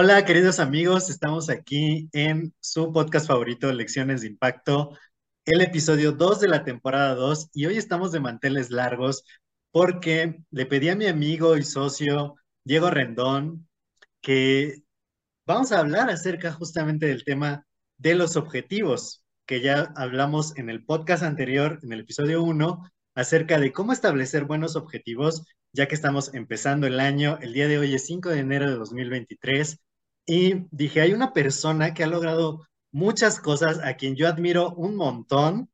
Hola, queridos amigos, estamos aquí en su podcast favorito, Lecciones de Impacto, el episodio 2 de la temporada 2, y hoy estamos de manteles largos porque le pedí a mi amigo y socio Diego Rendón que vamos a hablar acerca justamente del tema de los objetivos, que ya hablamos en el podcast anterior, en el episodio 1, acerca de cómo establecer buenos objetivos, ya que estamos empezando el año. El día de hoy es 5 de enero de 2023 y dije, hay una persona que ha logrado muchas cosas, a quien yo admiro un montón,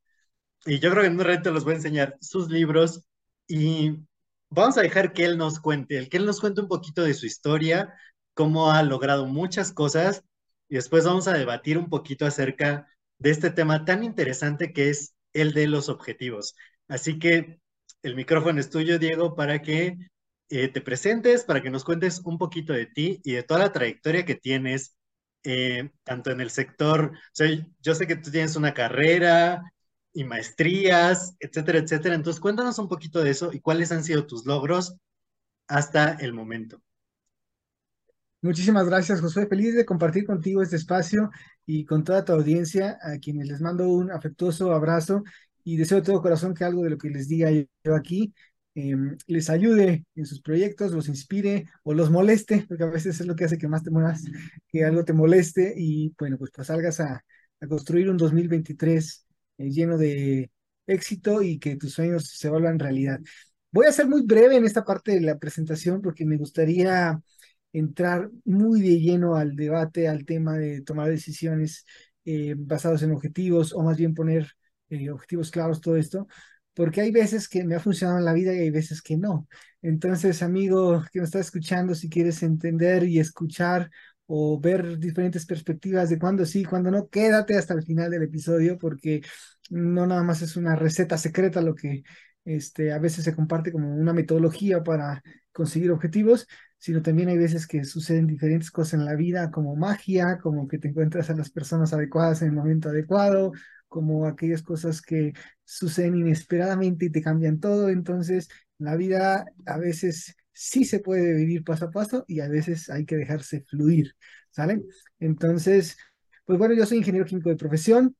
y yo creo que en un rato los voy a enseñar sus libros y vamos a dejar que él nos cuente, que él nos cuente un poquito de su historia, cómo ha logrado muchas cosas y después vamos a debatir un poquito acerca de este tema tan interesante que es el de los objetivos. Así que el micrófono es tuyo, Diego, para que eh, te presentes, para que nos cuentes un poquito de ti y de toda la trayectoria que tienes, eh, tanto en el sector, o sea, yo sé que tú tienes una carrera y maestrías, etcétera, etcétera. Entonces, cuéntanos un poquito de eso y cuáles han sido tus logros hasta el momento. Muchísimas gracias, José. Feliz de compartir contigo este espacio y con toda tu audiencia, a quienes les mando un afectuoso abrazo y deseo de todo corazón que algo de lo que les diga yo aquí em, les ayude en sus proyectos, los inspire o los moleste, porque a veces es lo que hace que más te muevas, que algo te moleste y bueno, pues, pues salgas a, construir un 2023 eh, lleno de éxito y que tus sueños se vuelvan realidad. Voy a ser muy breve en esta parte de la presentación porque me gustaría entrar muy de lleno al debate, al tema de tomar decisiones eh, basados en objetivos, o más bien poner eh, objetivos claros, todo esto, porque hay veces que me ha funcionado en la vida y hay veces que no. Entonces, amigo que me está escuchando, si quieres entender y escuchar o ver diferentes perspectivas de cuándo sí, cuándo no, quédate hasta el final del episodio porque no nada más es una receta secreta lo que este, a veces se comparte como una metodología para conseguir objetivos, sino también hay veces que suceden diferentes cosas en la vida, como magia, como que te encuentras a las personas adecuadas en el momento adecuado, como aquellas cosas que suceden inesperadamente y te cambian todo. Entonces, la vida a veces sí se puede vivir paso a paso y a veces hay que dejarse fluir, ¿sale? Entonces, pues bueno, yo soy ingeniero químico de profesión,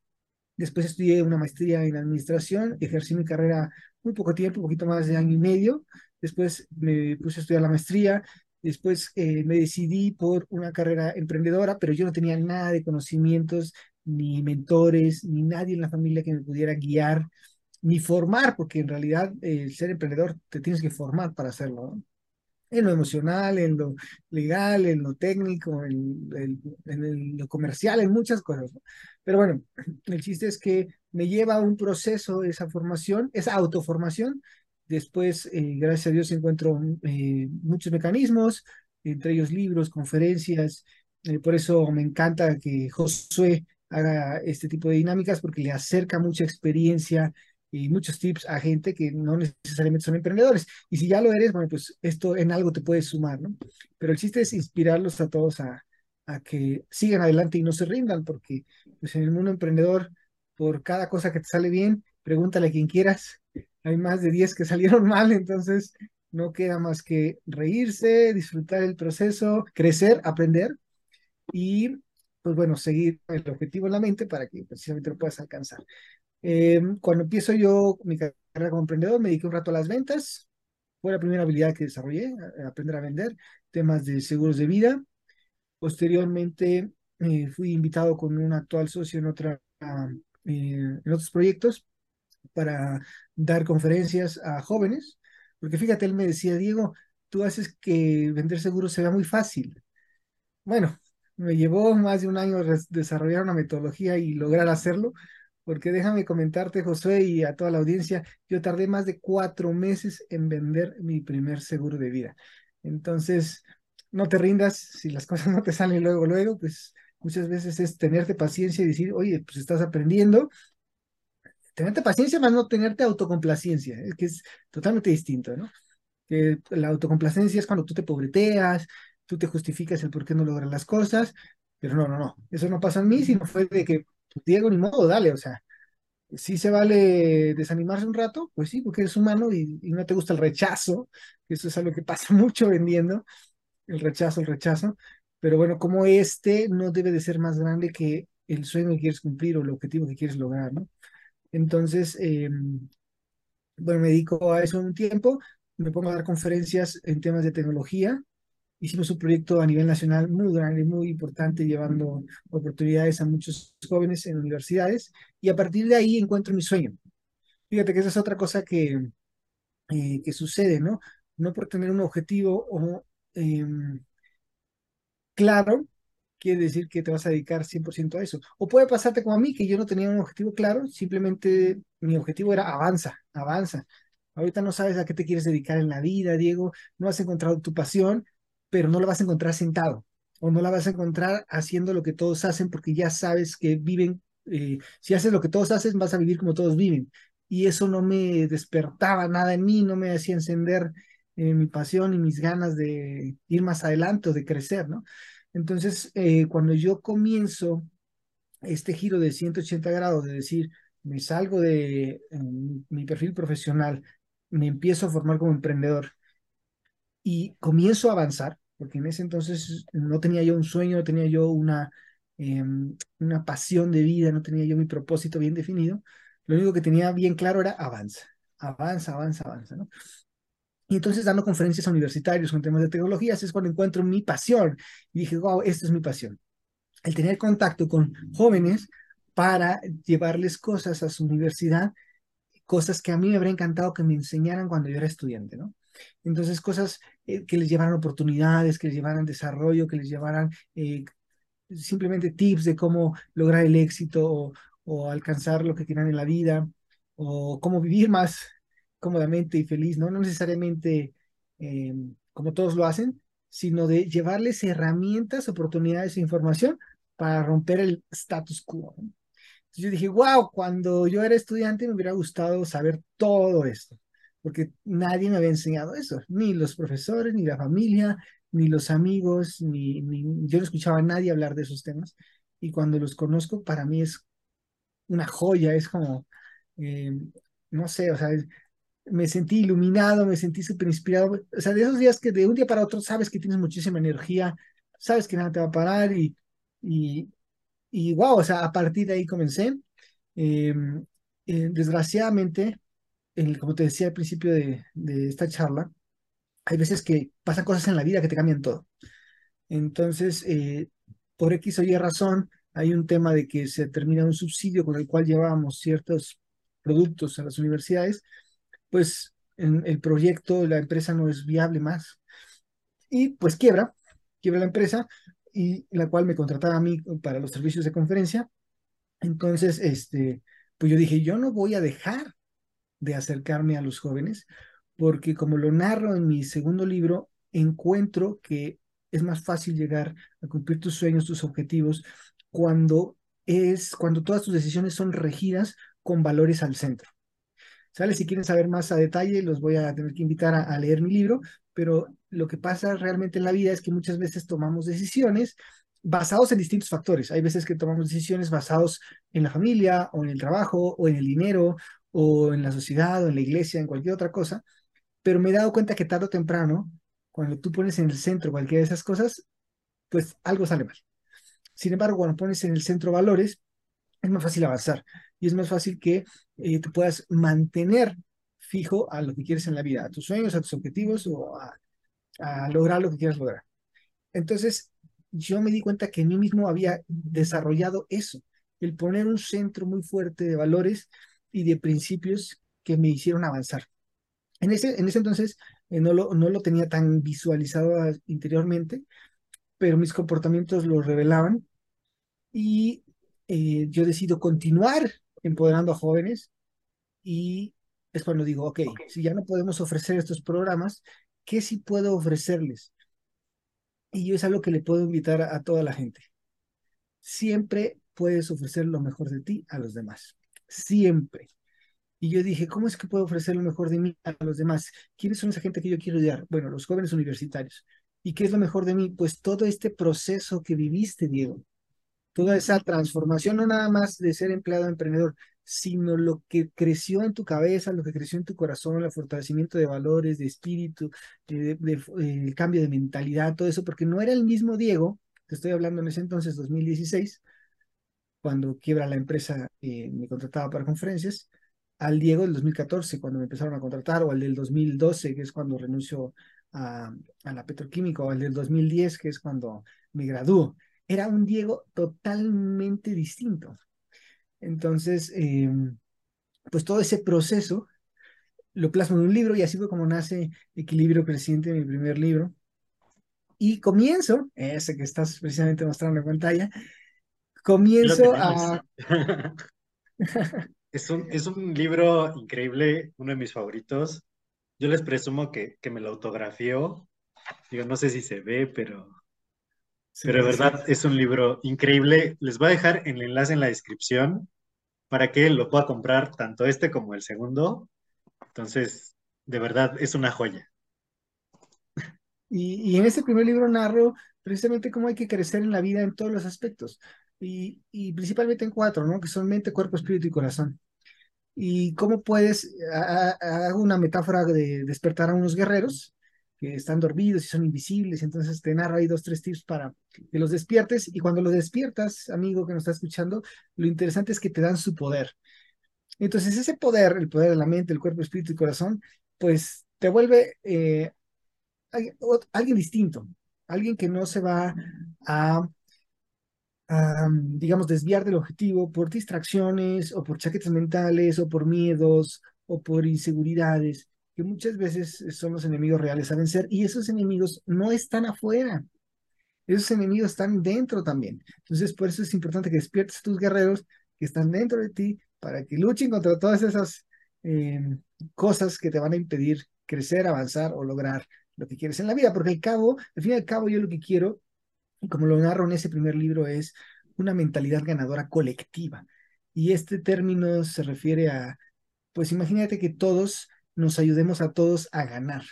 después estudié una maestría en administración, ejercí mi carrera muy poco tiempo, un poquito más de año y medio, después me puse a estudiar la maestría, Después eh, me decidí por una carrera emprendedora, pero yo no tenía nada de conocimientos, ni mentores, ni nadie en la familia que me pudiera guiar, ni formar, porque en realidad el ser emprendedor te tienes que formar para hacerlo, En lo emocional, en lo legal, en lo técnico, en, en lo comercial, en muchas cosas. Pero bueno, el chiste es que me lleva a un proceso esa formación, esa autoformación, Después, eh, gracias a Dios, encuentro eh, muchos mecanismos, entre ellos libros, conferencias. Eh, por eso me encanta que Josué haga este tipo de dinámicas porque le acerca mucha experiencia y muchos tips a gente que no necesariamente son emprendedores. Y si ya lo eres, bueno, pues esto en algo te puede sumar, ¿no? Pero el chiste es inspirarlos a todos a, a que sigan adelante y no se rindan, porque pues en el mundo emprendedor, por cada cosa que te sale bien, pregúntale a quien quieras hay más de 10 que salieron mal, entonces no queda más que reírse, disfrutar el proceso, crecer, aprender y, pues bueno, seguir el objetivo en la mente para que precisamente lo puedas alcanzar. Eh, cuando empiezo yo mi carrera como emprendedor, me dediqué un rato a las ventas. Fue la primera habilidad que desarrollé, aprender a vender temas de seguros de vida. Posteriormente eh, fui invitado con un actual socio en, otra, ah, eh, en otros proyectos para dar conferencias a jóvenes, porque fíjate, él me decía, Diego, tú haces que vender seguros sea muy fácil. Bueno, me llevó más de un año desarrollar una metodología y lograr hacerlo, porque déjame comentarte, Josué, y a toda la audiencia, yo tardé más de cuatro meses en vender mi primer seguro de vida. Entonces, no te rindas, si las cosas no te salen luego, luego, pues muchas veces es tenerte paciencia y decir, oye, pues estás aprendiendo, tenerte paciencia más no tenerte autocomplacencia, que es totalmente distinto, ¿no? Que la autocomplacencia es cuando tú te pobreteas, tú te justificas el por qué no logras las cosas, pero no, no, no, eso no pasa en mí, sino fue de que, pues, Diego, ni modo, dale, o sea, si se vale desanimarse un rato, pues sí, porque eres humano y, no te gusta el rechazo, eso es algo que pasa mucho vendiendo, el rechazo, el rechazo, pero bueno, como este no debe de ser más grande que el sueño que quieres cumplir o el objetivo que quieres lograr, ¿no? Entonces, eh, bueno, me dedico a eso un tiempo, me pongo a dar conferencias en temas de tecnología. Hicimos un proyecto a nivel nacional muy grande, muy importante, llevando oportunidades a muchos jóvenes en universidades, y a partir de ahí encuentro mi sueño. Fíjate que esa es otra cosa que, eh, que sucede, ¿no? No por tener un objetivo o, em, claro, quiere decir que te vas a dedicar 100% a eso. O puede pasarte como a mí, que yo no tenía un objetivo claro, simplemente mi objetivo era avanza, avanza. Ahorita no sabes a qué te quieres dedicar en la vida, Diego, no has encontrado tu pasión, pero no la vas a encontrar sentado o no la vas a encontrar haciendo lo que todos hacen porque ya sabes que viven, eh, si haces lo que todos hacen, vas a vivir como todos viven. Y eso no me despertaba nada en mí, no me hacía encender eh, mi pasión y mis ganas de ir más adelante o de crecer, ¿no? Entonces, eh, cuando yo comienzo este giro de 180 grados, de decir, me salgo de mi perfil profesional, me empiezo a formar como emprendedor y comienzo a avanzar, porque en ese entonces no tenía yo un sueño, no tenía yo una, em, una pasión de vida, no tenía yo mi propósito bien definido, lo único que tenía bien claro era avanza, avanza, avanza, avanza. Y entonces dando conferencias universitarias con temas de tecnologías es cuando encuentro mi pasión. Y dije, wow, esta es mi pasión. El tener contacto con jóvenes para llevarles cosas a su universidad, cosas que a mí me habría encantado que me enseñaran cuando yo era estudiante, ¿no? Entonces, cosas eh, que les llevaran oportunidades, que les llevaran desarrollo, que les llevaran eh, simplemente tips de cómo lograr el éxito o, o alcanzar lo que quieran en la vida, o cómo vivir más cómodamente y feliz, ¿no? Necesariamente eh, como todos lo hacen, sino de llevarles herramientas, oportunidades e información para romper el status quo. Entonces yo dije, wow, cuando yo era estudiante me hubiera gustado saber todo esto, porque nadie me había enseñado eso, ni los profesores, ni la familia, ni los amigos, ni, yo no escuchaba a nadie hablar de esos temas. Y cuando los conozco, para mí es una joya, es como, eh, no sé, o sea, me sentí iluminado, me sentí súper inspirado. O sea, de esos días que de un día para otro sabes que tienes muchísima energía, sabes que nada te va a parar y, y, y wow, o sea, a partir de ahí comencé. Em, eh, desgraciadamente, como te decía al principio de, de esta charla, hay veces que pasan cosas en la vida que te cambian todo. Entonces, eh, por X o Y razón, hay un tema de que se termina un subsidio con el cual llevábamos ciertos productos a las universidades pues el proyecto, la empresa no es viable más. Y pues quiebra, quiebra la empresa, y la cual me contrataba a mí para los servicios de conferencia. Entonces, este, pues yo dije, yo no voy a dejar de acercarme a los jóvenes, porque como lo narro en mi segundo libro, encuentro que es más fácil llegar a cumplir tus sueños, tus objetivos, cuando es, cuando todas tus decisiones son regidas con valores al centro. ¿Sale? Si quieren saber más a detalle, los voy a tener que invitar a, leer mi libro, pero lo que pasa realmente en la vida es que muchas veces tomamos decisiones basados en distintos factores. Hay veces que tomamos decisiones basados en la familia o en el trabajo o en el dinero o en la sociedad o en la iglesia, en cualquier otra cosa, pero me he dado cuenta que tarde o temprano, cuando tú pones en el centro cualquiera de esas cosas, pues algo sale mal. Sin embargo, cuando pones en el centro valores, es más fácil avanzar y es más fácil que eh, te puedas mantener fijo a lo que quieres en la vida, a tus sueños, a tus objetivos o a, lograr lo que quieras lograr. Entonces, yo me di cuenta que en mí mismo había desarrollado eso, el poner un centro muy fuerte de valores y de principios que me hicieron avanzar. En ese, en ese entonces eh, no, lo, no lo tenía tan visualizado interiormente, pero mis comportamientos lo revelaban y eh, yo decido continuar empoderando a jóvenes y es cuando digo, ok, si ya no podemos ofrecer estos programas, ¿qué sí puedo ofrecerles? Y yo es algo que le puedo invitar a, toda la gente. Siempre puedes ofrecer lo mejor de ti a los demás. Siempre. Y yo dije, ¿cómo es que puedo ofrecer lo mejor de mí a los demás? ¿Quiénes son esa gente que yo quiero ayudar? Bueno, los jóvenes universitarios. ¿Y qué es lo mejor de mí? Pues todo este proceso que viviste, Diego toda esa transformación, no nada más de ser empleado emprendedor, sino lo que creció en tu cabeza, lo que creció en tu corazón, el fortalecimiento de valores, de espíritu, de, el cambio de mentalidad, todo eso, porque no era el mismo Diego te estoy hablando en ese entonces, 2016, cuando quiebra la empresa me contrataba para conferencias, al Diego del 2014, cuando me empezaron a contratar, o al del 2012, que es cuando renuncio a, a la petroquímica, o al del 2010, que es cuando me gradúo. Era un Diego totalmente distinto. Entonces, eh, pues todo ese proceso lo plasmo en un libro y así fue como nace Equilibrio Creciente, mi primer libro. Y comienzo, ese que estás precisamente mostrando en pantalla, comienzo a... es, un, es un libro increíble, uno de mis favoritos. Yo les presumo que, que me lo autografió. Digo, no sé si se ve, pero, pero de verdad es un libro increíble. Les voy a dejar el enlace en la descripción para que lo pueda comprar tanto este como el segundo. Entonces, de verdad, es una joya. Y, en este primer libro narro precisamente cómo hay que crecer en la vida en todos los aspectos, y, principalmente en cuatro, ¿no? Que son mente, cuerpo, espíritu y corazón. Y cómo puedes, hago una metáfora de despertar a unos guerreros que están dormidos y son invisibles, entonces te narro ahí dos, tres tips para que los despiertes, y cuando los despiertas, amigo que nos está escuchando, lo interesante es que te dan su poder. Entonces ese poder, el poder de la mente, el cuerpo, espíritu y corazón, pues te vuelve eh, alguien distinto, alguien que no se va a, digamos, desviar del objetivo por distracciones o por chaquetas mentales o por miedos o por inseguridades, que muchas veces son los enemigos reales a vencer y esos enemigos no están afuera. Esos enemigos están dentro también. Entonces, por eso es importante que despiertes a tus guerreros que están dentro de ti para que luchen contra todas esas eh, cosas que te van a impedir crecer, avanzar o lograr lo que quieres en la vida, porque al cabo, al fin y al cabo, yo lo que quiero, como lo narro en ese primer libro, es una mentalidad ganadora colectiva. Y este término se refiere a, pues imagínate que todos nos ayudemos a todos a ganar.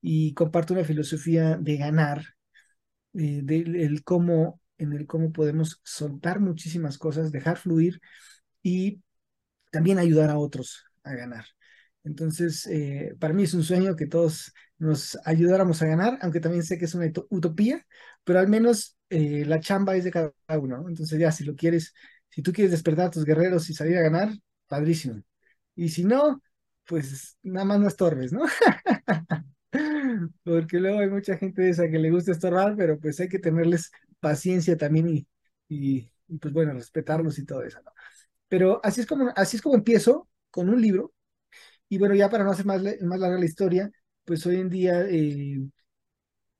Y comparto una filosofía de ganar, eh, cómo, en el cómo podemos soltar muchísimas cosas, dejar fluir y también ayudar a otros a ganar. Entonces, eh, para mí es un sueño que todos nos ayudáramos a ganar, aunque también sé que es una utopía, pero al menos eh, la chamba es de cada uno. ¿no? Entonces, ya, si lo quieres, si tú quieres despertar a tus guerreros y salir a ganar, padrísimo. Y si no, pues nada más no estorbes, ¿no? Porque luego hay mucha gente de esa que le gusta estorbar, pero pues hay que tenerles paciencia también y, y, y pues bueno, respetarlos y todo eso, ¿no? Pero así es como, así es como empiezo con un libro y bueno, ya para no hacer más, más larga la historia, pues hoy en día eh,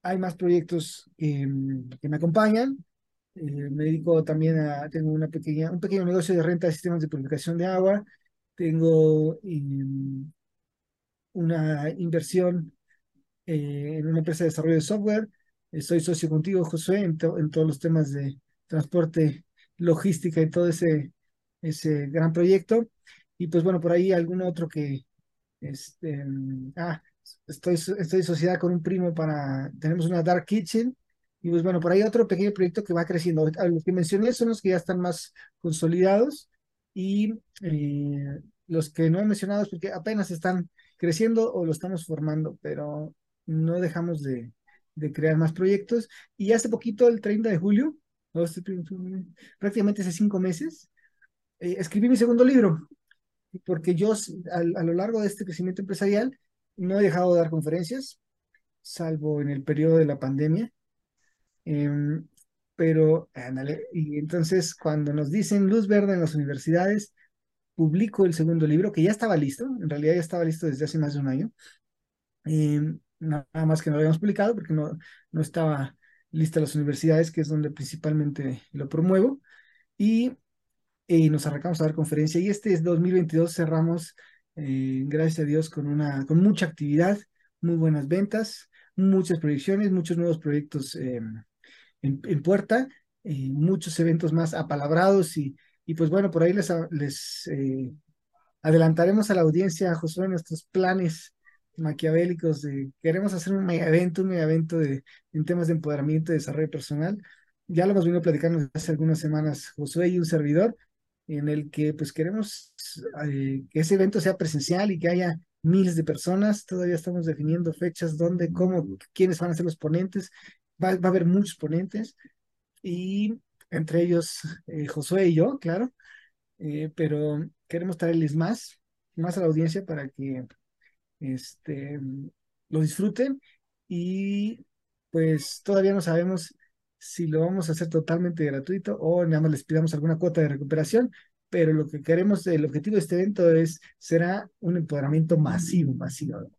hay más proyectos que me acompañan. Eh, me dedico también a, tengo una pequeña, un pequeño negocio de renta de sistemas de purificación de agua. Tengo em, una inversión eh, en una empresa de desarrollo de software. Soy socio contigo, Josué, en, en todos los temas de transporte, logística y todo ese, ese gran proyecto. Y pues bueno, por ahí algún otro que, este, ah, estoy, estoy sociedad con un primo para, tenemos una Dark Kitchen, y pues bueno, por ahí otro pequeño proyecto que va creciendo. Los que mencioné son los que ya están más consolidados y eh, los que no he mencionado es porque apenas están creciendo o lo estamos formando, pero no dejamos de, de crear más proyectos. Y hace poquito, el 30 de julio, prácticamente hace cinco meses, eh, escribí mi segundo libro, porque yo a, lo largo de este crecimiento empresarial no he dejado de dar conferencias, salvo en el periodo de la pandemia. Em, pero, y entonces cuando nos dicen luz verde en las universidades, publico el segundo libro, que ya estaba listo, en realidad ya estaba listo desde hace más de un año. Em, nada más que no lo habíamos publicado porque no, no estaba lista las universidades, que es donde principalmente lo promuevo. Y y nos arrancamos a dar conferencia. Y este es 2022 cerramos, eh, gracias a Dios, con, una, con mucha actividad, muy buenas ventas, muchas proyecciones, muchos nuevos proyectos eh, en, puerta, eh, muchos eventos más apalabrados y, y pues bueno, por ahí les, les adelantaremos a la audiencia, Josué, nuestros planes maquiavélicos de queremos hacer un mega evento, un mega evento de, en temas de empoderamiento y desarrollo personal. Ya lo hemos venido platicando hace algunas semanas Josué y un servidor, en el que pues queremos eh, que ese evento sea presencial y que haya miles de personas. Todavía estamos definiendo fechas, dónde, cómo, quiénes van a ser los ponentes. va, a haber muchos ponentes y entre ellos eh, Josué y yo, claro, eh, pero queremos traerles más, más a la audiencia para que este, lo disfruten y pues todavía no sabemos si lo vamos a hacer totalmente gratuito o nada más les pidamos alguna cuota de recuperación, pero lo que queremos, el objetivo de este evento es, será un empoderamiento masivo, masivo.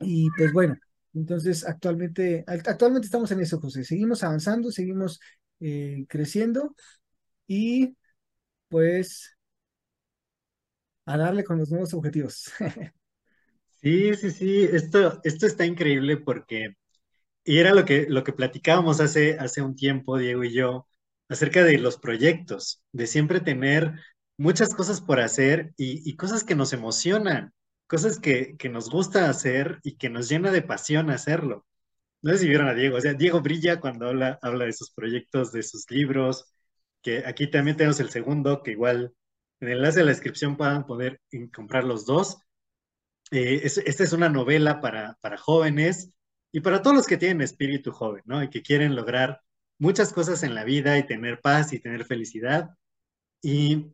Y pues bueno, entonces actualmente, actualmente estamos en eso, José. Seguimos avanzando, seguimos eh, creciendo y pues a darle con los nuevos objetivos. Sí, sí, sí, esto, esto está increíble porque, y era lo que, lo que platicábamos hace, hace un tiempo, Diego y yo, acerca de los proyectos, de siempre tener muchas cosas por hacer y, cosas que nos emocionan, cosas que, que, nos gusta hacer y que nos llena de pasión hacerlo. No sé si vieron a Diego, o sea, Diego brilla cuando habla, habla de sus proyectos, de sus libros, que aquí también tenemos el segundo, que igual en el enlace de la descripción puedan poder comprar los dos eh, esta es una novela para, para jóvenes y para todos los que tienen espíritu joven, ¿no? Y que quieren lograr muchas cosas en la vida y tener paz y tener felicidad. Y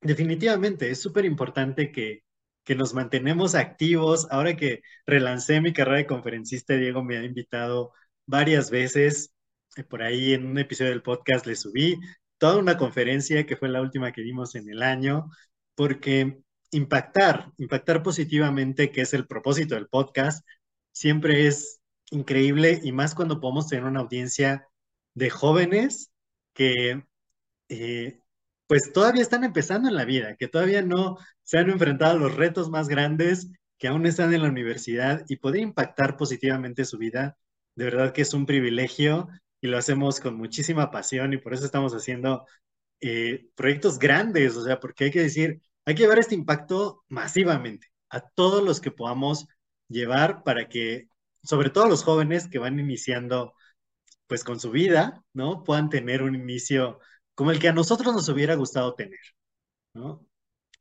definitivamente es súper importante que, que nos mantenemos activos. Ahora que relancé mi carrera de conferencista, Diego me ha invitado varias veces. Eh, por ahí en un episodio del podcast le subí toda una conferencia que fue la última que dimos en el año, porque impactar, impactar positivamente, que es el propósito del podcast, siempre es increíble y más cuando podemos tener una audiencia de jóvenes que eh, pues todavía están empezando en la vida, que todavía no se han enfrentado a los retos más grandes, que aún están en la universidad y poder impactar positivamente su vida, de verdad que es un privilegio y lo hacemos con muchísima pasión y por eso estamos haciendo eh, proyectos grandes, o sea, porque hay que decir, hay que llevar este impacto masivamente a todos los que podamos llevar para que, sobre todo los jóvenes que van iniciando pues con su vida, ¿no? Puedan tener un inicio como el que a nosotros nos hubiera gustado tener, ¿no?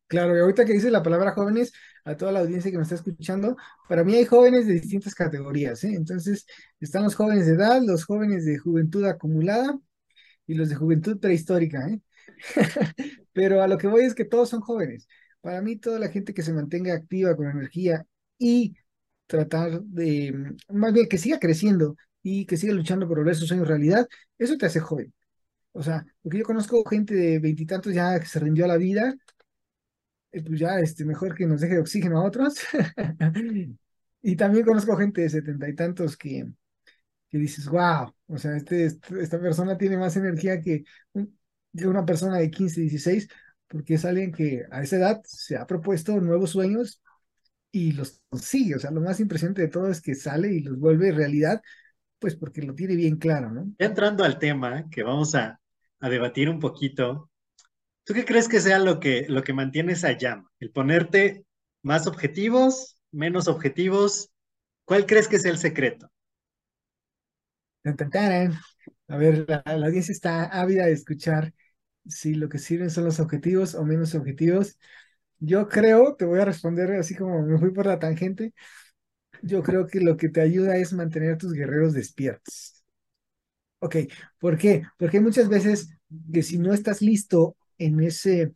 Claro, y ahorita que dice la palabra jóvenes, a toda la audiencia que nos está escuchando, para mí hay jóvenes de distintas categorías, ¿eh? Entonces, están los jóvenes de edad, los jóvenes de juventud acumulada y los de juventud prehistórica, ¿eh? Pero a lo que voy es que todos son jóvenes. Para mí, toda la gente que se mantenga activa con energía y tratar de, más bien que siga creciendo y que siga luchando por ver sus sueños realidad, eso te hace joven. O sea, porque yo conozco gente de veintitantos ya que se rindió a la vida, eh, pues ya este, mejor que nos deje de oxígeno a otros. y también conozco gente de setenta y tantos que, que dices, wow, o sea, este, este, esta persona tiene más energía que de una persona de 15, 16, porque es alguien que a esa edad se ha propuesto nuevos sueños y los consigue. O sea, lo más impresionante de todo es que sale y los vuelve realidad, pues porque lo tiene bien claro, ¿no? Entrando al tema que vamos a, a debatir un poquito, ¿tú qué crees que sea lo que, lo que mantiene esa llama? ¿El ponerte más objetivos, menos objetivos? ¿Cuál crees que es el secreto? A ver, la, audiencia está ávida de escuchar si lo que sirven son los objetivos o menos objetivos. Yo creo, te voy a responder así como me fui por la tangente, yo creo que lo que te ayuda es mantener tus guerreros despiertos. Ok, ¿por qué? Porque muchas veces que si no estás listo en ese...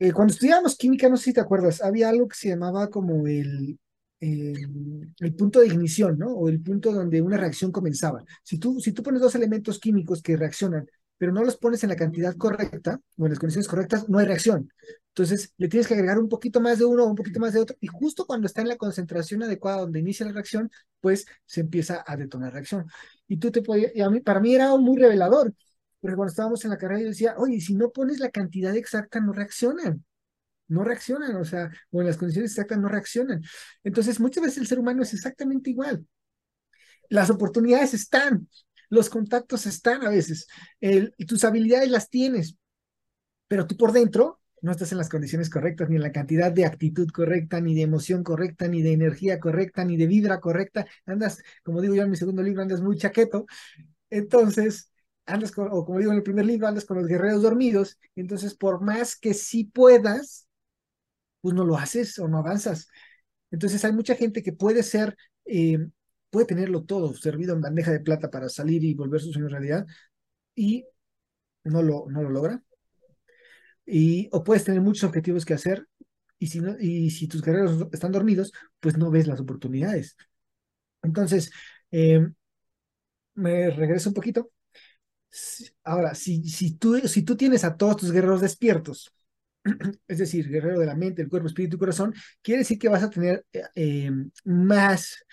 Eh, cuando estudiábamos química, no sé si te acuerdas, había algo que se llamaba como el el punto de ignición, ¿no? O el punto donde una reacción comenzaba. Si tú, si tú pones dos elementos químicos que reaccionan, pero no los pones en la cantidad correcta o en las condiciones correctas, no hay reacción. Entonces, le tienes que agregar un poquito más de uno o un poquito más de otro, y justo cuando está en la concentración adecuada donde inicia la reacción, pues se empieza a detonar la reacción. Y tú te podías, y a mí, para mí era muy revelador, porque cuando estábamos en la carrera yo decía, oye, si no pones la cantidad exacta, no reaccionan no reaccionan, o sea, o en las condiciones exactas no reaccionan. Entonces, muchas veces el ser humano es exactamente igual. Las oportunidades están, los contactos están a veces, tus habilidades las tienes, pero tú por dentro no estás en las condiciones correctas, ni en la cantidad de actitud correcta, ni de emoción correcta, ni de energía correcta, ni de vibra correcta. Andas, como digo yo en mi segundo libro, andas muy chaqueto. Entonces, andas con, o como digo en el primer libro, andas con los guerreros dormidos. Entonces, por más que sí puedas, pues no lo haces o no avanzas. Entonces hay mucha gente que puede ser, eh, puede tenerlo todo servido en bandeja de plata para salir y volver su sueño realidad y no lo, no lo logra. Y, o puedes tener muchos objetivos que hacer y si, no, y si tus guerreros están dormidos, pues no ves las oportunidades. Entonces, eh, me regreso un poquito. Ahora, si, si, tú, si tú tienes a todos tus guerreros despiertos, es decir, guerrero de la mente, el cuerpo, espíritu y corazón, quiere decir que vas a tener eh, eh, más,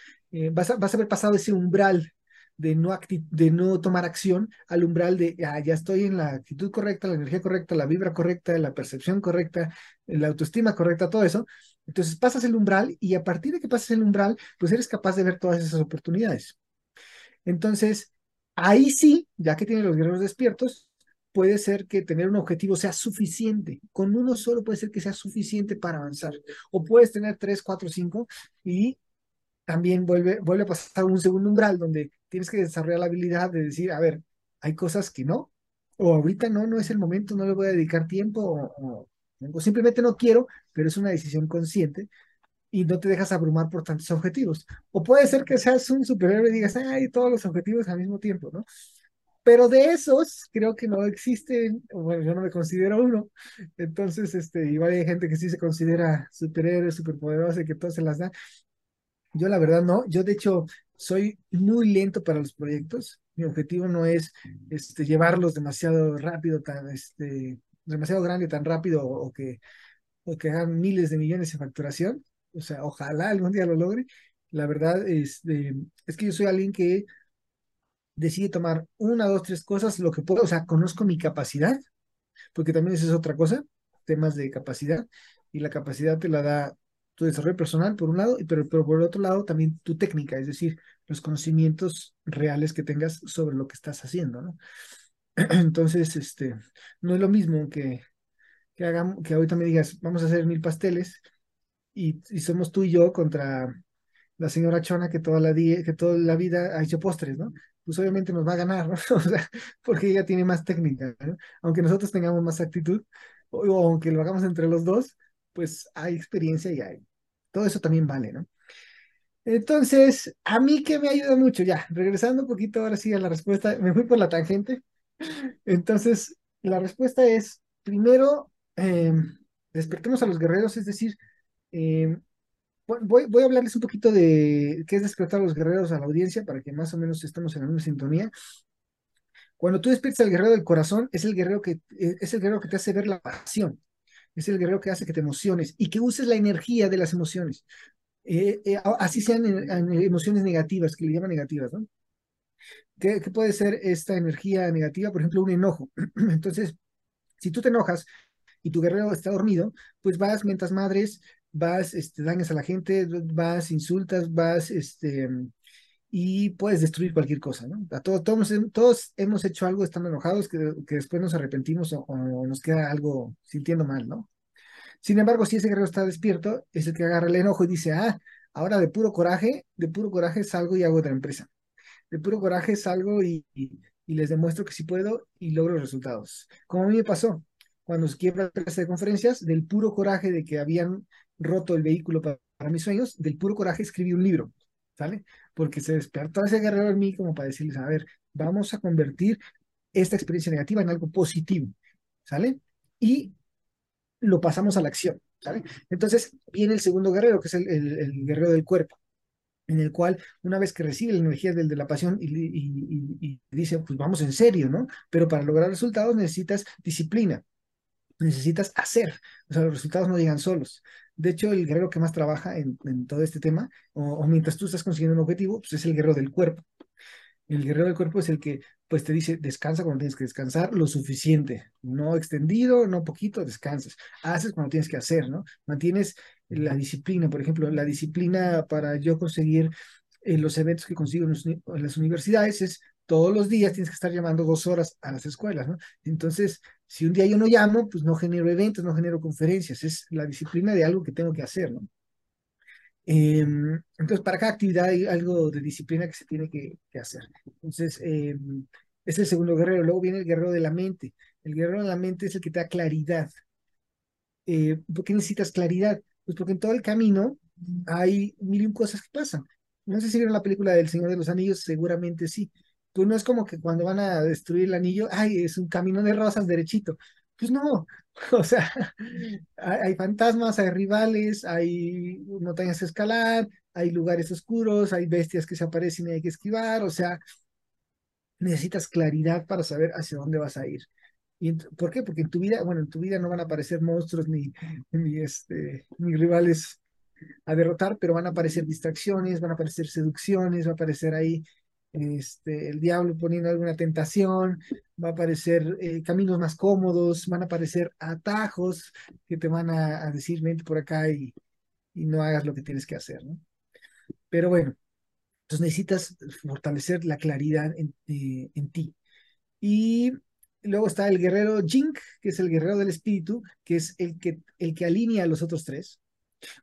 vas, a, vas a haber pasado ese umbral de no, de no tomar acción al umbral de, ah, ya estoy en la actitud correcta, la energía correcta, la vibra correcta, la percepción correcta, la autoestima correcta, todo eso. Entonces pasas el umbral y a partir de que pasas el umbral, pues eres capaz de ver todas esas oportunidades. Entonces, ahí sí, ya que tienes los guerreros despiertos, puede ser que tener un objetivo sea suficiente. Con uno solo puede ser que sea suficiente para avanzar. O puedes tener tres, cuatro, cinco y también vuelve, vuelve a pasar un segundo umbral donde tienes que desarrollar la habilidad de decir, a ver, hay cosas que no, o ahorita no, no es el momento, no le voy a dedicar tiempo, o, simplemente no quiero, pero es una decisión consciente y no te dejas abrumar por tantos objetivos. O puede ser que seas un superhéroe y digas, ay, todos los objetivos al mismo tiempo, ¿no? Pero de esos, creo que no existen, bueno, yo no me considero uno. Entonces, este, igual hay gente que sí se considera superhéroe, superpoderoso y que todo se las da. Yo la verdad no, yo de hecho soy muy lento para los proyectos. Mi objetivo no es este, llevarlos demasiado rápido, tan, este, demasiado grande, tan rápido o que, o que hagan miles de millones de facturación. O sea, ojalá algún día lo logre. La verdad es, este, es que yo soy alguien que decide tomar una, dos, tres cosas, lo que puedo, o sea, conozco mi capacidad, porque también esa es otra cosa, temas de capacidad, y la capacidad te la da tu desarrollo personal, por un lado, pero, pero por otro lado también tu técnica, es decir, los conocimientos reales que tengas sobre lo que estás haciendo, ¿no? Entonces, este, no es lo mismo que, que, hagamos, que ahorita me digas, vamos a hacer mil pasteles y, y somos tú y yo contra la señora Chona que toda la, que toda la vida ha hecho postres, ¿no? Pues obviamente nos va a ganar, porque ella tiene más técnica. Aunque nosotros tengamos más actitud, o, o aunque lo hagamos entre los dos, pues hay experiencia y hay. Todo eso también vale, ¿no? Entonces, a mí que me ayuda mucho, ya, regresando un poquito ahora sí a la respuesta, me fui por la tangente. Entonces, la respuesta es, primero, em, despertemos a los guerreros, es decir, em, voy, voy a hablarles un poquito de qué es despertar a los guerreros a la audiencia para que más o menos estemos en la misma sintonía. Cuando tú despiertas al guerrero del corazón, es el guerrero que, es el guerrero que te hace ver la pasión es el guerrero que hace que te emociones y que uses la energía de las emociones. Eh, eh, así sean emociones negativas, que le llaman negativas, ¿no? ¿Qué, puede ser esta energía negativa? Por ejemplo, un enojo. Entonces, si tú te enojas y tu guerrero está dormido, pues vas, mientras madres, vas, este, dañas a la gente, vas, insultas, vas, este, y puedes destruir cualquier cosa, ¿no? A todos, todos, todos hemos hecho algo estando enojados que, que después nos arrepentimos o, nos queda algo sintiendo mal, ¿no? Sin embargo, si ese guerrero está despierto, es el que agarra el enojo y dice, ah, ahora de puro coraje, de puro coraje salgo y hago otra empresa. De puro coraje salgo y, y, les demuestro que sí puedo y logro resultados. Como a mí me pasó, cuando se quiebra la empresa de conferencias, del puro coraje de que habían roto el vehículo para, para mis sueños, del puro coraje escribí un libro ¿sale? Porque se despertó ese guerrero en mí como para decirles, a ver, vamos a convertir esta experiencia negativa en algo positivo, ¿sale? Y lo pasamos a la acción, ¿sale? Entonces viene el segundo guerrero, que es el, guerrero del cuerpo, en el cual una vez que recibe la energía del de la pasión y, dice, pues vamos en serio, ¿no? Pero para lograr resultados necesitas disciplina, necesitas hacer, o sea, los resultados no llegan solos. De hecho, el guerrero que más trabaja en, todo este tema, o, mientras tú estás consiguiendo un objetivo, pues es el guerrero del cuerpo. El guerrero del cuerpo es el que pues te dice, descansa cuando tienes que descansar, lo suficiente, no extendido, no poquito, descansas. Haces cuando tienes que hacer, ¿no? Mantienes la disciplina, por ejemplo, la disciplina para yo conseguir eh, los eventos que consigo en las universidades es todos los días tienes que estar llamando dos horas a las escuelas, ¿no? Entonces, si un día yo no llamo, pues no genero eventos, no genero conferencias, es la disciplina de algo que tengo que hacer, ¿no? Em, entonces, para cada actividad hay algo de disciplina que se tiene que, hacer. Entonces, eh, es el segundo guerrero. Luego viene el guerrero de la mente. El guerrero de la mente es el que te da claridad. Eh, ¿Por qué necesitas claridad? Pues porque en todo el camino hay mil cosas que pasan. no sé si vieron la película del Señor de los Anillos, seguramente sí. Pues no es como que cuando van a destruir el anillo, ay, es un camino de rosas derechito. Pues no, o sea, hay, fantasmas, hay rivales, hay montañas a escalar, hay lugares oscuros, hay bestias que se aparecen y hay que esquivar, o sea, necesitas claridad para saber hacia dónde vas a ir. ¿Y por qué? Porque en tu vida, bueno, en tu vida no van a aparecer monstruos ni, ni, este, ni rivales a derrotar, pero van a aparecer distracciones, van a aparecer seducciones, va a aparecer ahí este, el diablo poniendo alguna tentación, va a aparecer eh, caminos más cómodos, van a aparecer atajos que te van a, decir, vente por acá y, y no hagas lo que tienes que hacer, ¿no? Pero bueno, entonces necesitas fortalecer la claridad en, eh, en ti. Y luego está el guerrero Jink, que es el guerrero del espíritu, que es el que, el que alinea a los otros tres.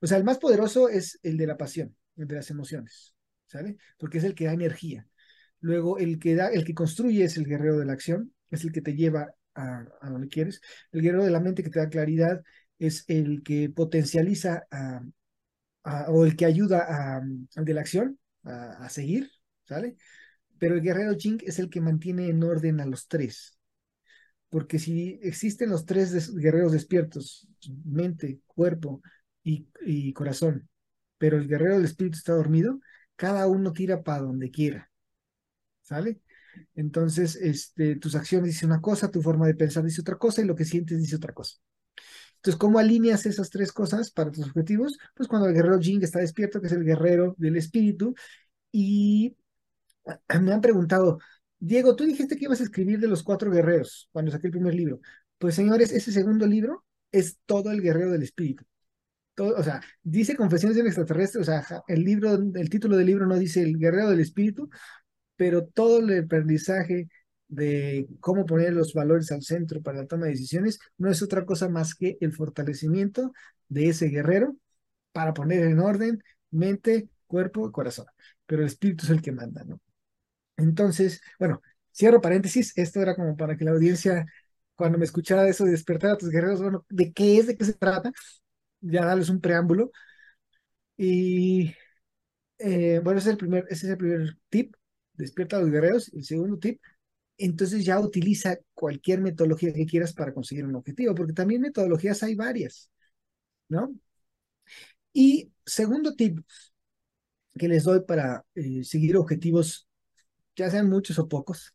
O sea, el más poderoso es el de la pasión, el de las emociones, ¿sale? Porque es el que da energía. Luego, el que da, el que construye es el guerrero de la acción, es el que te lleva a, donde quieres. El guerrero de la mente que te da claridad es el que potencializa o el que ayuda al de la acción a, seguir, ¿sale? Pero el guerrero Jing es el que mantiene en orden a los tres. Porque si existen los tres guerreros despiertos, mente, cuerpo y, y corazón, pero el guerrero del espíritu está dormido, cada uno tira para donde quiera, ¿sale? Entonces, este, tus acciones dicen una cosa, tu forma de pensar dice otra cosa y lo que sientes dice otra cosa. Entonces, ¿cómo alineas esas tres cosas para tus objetivos? Pues cuando el guerrero Jing está despierto, que es el guerrero del espíritu, y me han preguntado, Diego, tú dijiste que ibas a escribir de los cuatro guerreros cuando saqué el primer libro. Pues señores, ese segundo libro es todo el guerrero del espíritu. Todo, o sea, dice Confesiones del extraterrestre, o sea, el libro, el título del libro no dice el guerrero del espíritu, pero todo el aprendizaje de cómo poner los valores al centro para la toma de decisiones no es otra cosa más que el fortalecimiento de ese guerrero para poner en orden mente, cuerpo y corazón. Pero el espíritu es el que manda, ¿no? Entonces, bueno, cierro paréntesis, esto era como para que la audiencia, cuando me escuchara eso de despertar a tus guerreros, bueno, ¿de qué es? ¿De qué se trata? Ya darles un preámbulo. Y eh, bueno, ese es el primer, ese es el primer tip, despierta a los guerreros. El segundo tip, entonces ya utiliza cualquier metodología que quieras para conseguir un objetivo, porque también metodologías hay varias, ¿no? Y segundo tip que les doy para eh, seguir objetivos, ya sean muchos o pocos.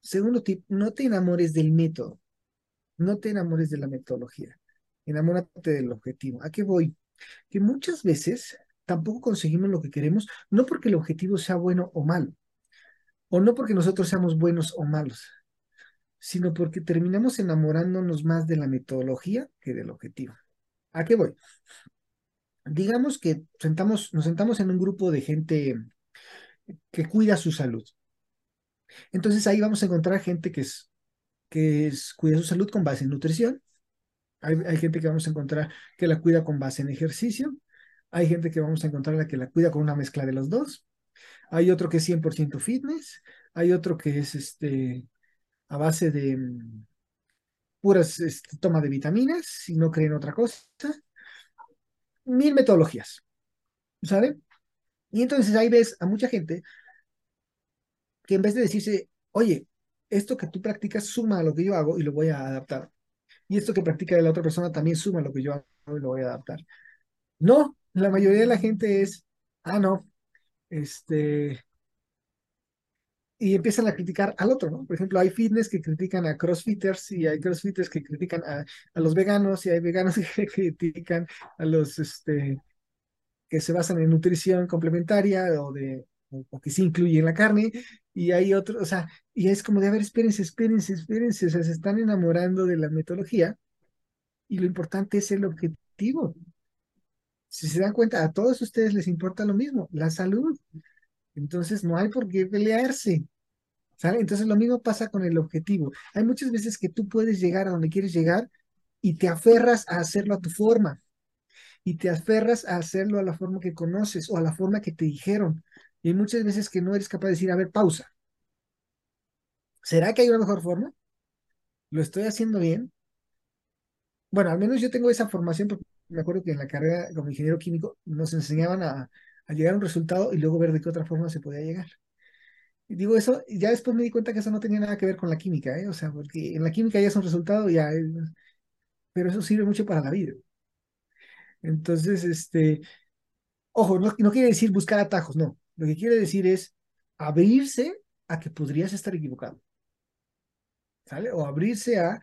Segundo tip, no te enamores del método, no te enamores de la metodología, enamórate del objetivo. ¿A qué voy? Que muchas veces tampoco conseguimos lo que queremos, no porque el objetivo sea bueno o malo, o no porque nosotros seamos buenos o malos, sino porque terminamos enamorándonos más de la metodología que del objetivo. ¿A qué voy? Digamos que sentamos, nos sentamos en un grupo de gente que cuida su salud. Entonces ahí vamos a encontrar gente que es, que es, cuida su salud con base en nutrición. Hay, gente que vamos a encontrar que la cuida con base en ejercicio. Hay gente que vamos a encontrar la que la cuida con una mezcla de los dos. Hay otro que es 100% fitness. Hay otro que es este, a base de mm, puras este, toma de vitaminas y no creen otra cosa. Mil metodologías, ¿sabe? Y entonces ahí ves a mucha gente que en vez de decirse, oye, esto que tú practicas suma a lo que yo hago y lo voy a adaptar. Y esto que practica la otra persona también suma a lo que yo hago y lo voy a adaptar. No, la mayoría de la gente es, ah, no, este, y empiezan a criticar al otro, ¿no? Por ejemplo, hay fitness que critican a crossfitters y hay crossfitters que critican a, a los veganos y hay veganos que critican a los, este, que se basan en nutrición complementaria o de, o, o que sí incluyen la carne y hay otros, o sea, y es como de, a ver, espérense, espérense, espérense, o sea, se están enamorando de la metodología y lo importante es el objetivo. Si se dan cuenta, a todos ustedes les importa lo mismo, la salud. Entonces no hay por qué pelearse. ¿Sale? Entonces lo mismo pasa con el objetivo. Hay muchas veces que tú puedes llegar a donde quieres llegar y te aferras a hacerlo a tu forma y te aferras a hacerlo a la forma que conoces o a la forma que te dijeron. Y hay muchas veces que no eres capaz de decir, a ver, pausa. ¿Será que hay una mejor forma? ¿Lo estoy haciendo bien? Bueno, al menos yo tengo esa formación porque me acuerdo que en la carrera como ingeniero químico nos enseñaban a, llegar a un resultado y luego ver de qué otra forma se podía llegar. Y digo eso, ya después me di cuenta que eso no tenía nada que ver con la química, ¿eh? O sea, porque en la química ya es un resultado, ya, eh, pero eso sirve mucho para la vida. Entonces, este, ojo, no, no quiere decir buscar atajos, no. Lo que quiere decir es abrirse a que podrías estar equivocado. ¿Sale? O abrirse a,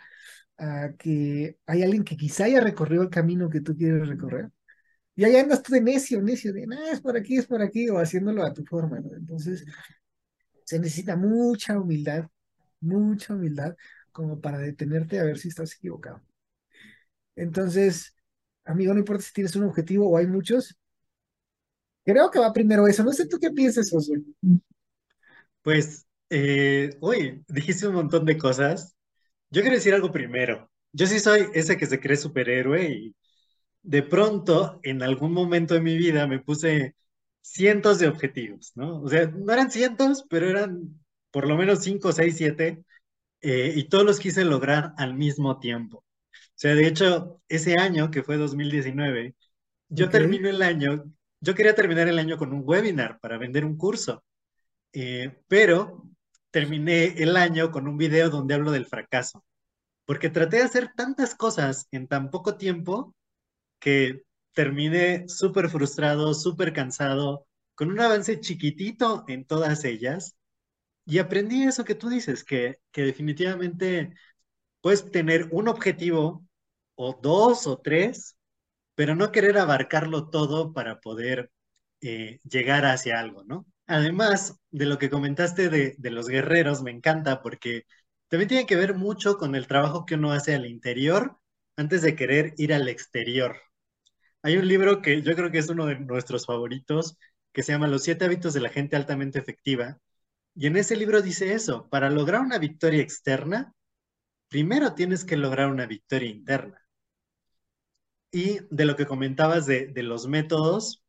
a que hay alguien que quizá haya recorrido el camino que tú quieres recorrer. Y ahí andas tú de necio, necio, de, nada, es por aquí, es por aquí, o haciéndolo a tu forma, ¿no? Entonces, se necesita mucha humildad, mucha humildad como para detenerte a ver si estás equivocado. Entonces, amigo, no importa si tienes un objetivo o hay muchos, creo que va primero eso. No sé tú qué piensas, Josué. Pues, eh, uy, dijiste un montón de cosas. Yo quiero decir algo primero. Yo sí soy ese que se cree superhéroe y de pronto, en algún momento de mi vida, me puse cientos de objetivos, ¿no? O sea, no eran cientos, pero eran por lo menos cinco, seis, siete, eh, y todos los quise lograr al mismo tiempo. O sea, de hecho, ese año, que fue 2019, yo Ok, terminé el año, yo quería terminar el año con un webinar para vender un curso, eh, pero terminé el año con un video donde hablo del fracaso, porque traté de hacer tantas cosas en tan poco tiempo que terminé súper frustrado, súper cansado, con un avance chiquitito en todas ellas. Y aprendí eso que tú dices, que, que definitivamente puedes tener un objetivo o dos o tres, pero no querer abarcarlo todo para poder eh, llegar hacia algo, ¿no? Además de lo que comentaste de, los guerreros, me encanta porque también tiene que ver mucho con el trabajo que uno hace al interior antes de querer ir al exterior. Hay un libro que yo creo que es uno de nuestros favoritos, que se llama Los siete hábitos de la gente altamente efectiva. Y en ese libro dice eso, para lograr una victoria externa, primero tienes que lograr una victoria interna. Y de lo que comentabas de los métodos,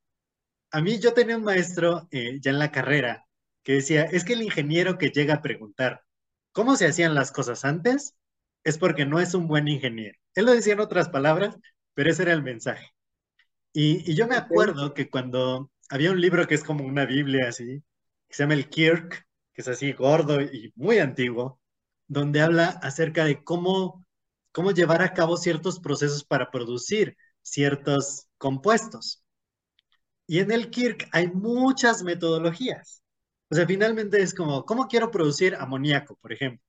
a mí yo tenía un maestro eh, ya en la carrera que decía, es que el ingeniero que llega a preguntar cómo se hacían las cosas antes es porque no es un buen ingeniero. Él lo decía en otras palabras, pero ese era el mensaje. Y, y yo me acuerdo que cuando había un libro que es como una Biblia así, que se llama el Kirk, que es así gordo y muy antiguo, donde habla acerca de cómo, cómo llevar a cabo ciertos procesos para producir ciertos compuestos. Y en el Kirk hay muchas metodologías. O sea, finalmente es como, ¿cómo quiero producir amoníaco, por ejemplo?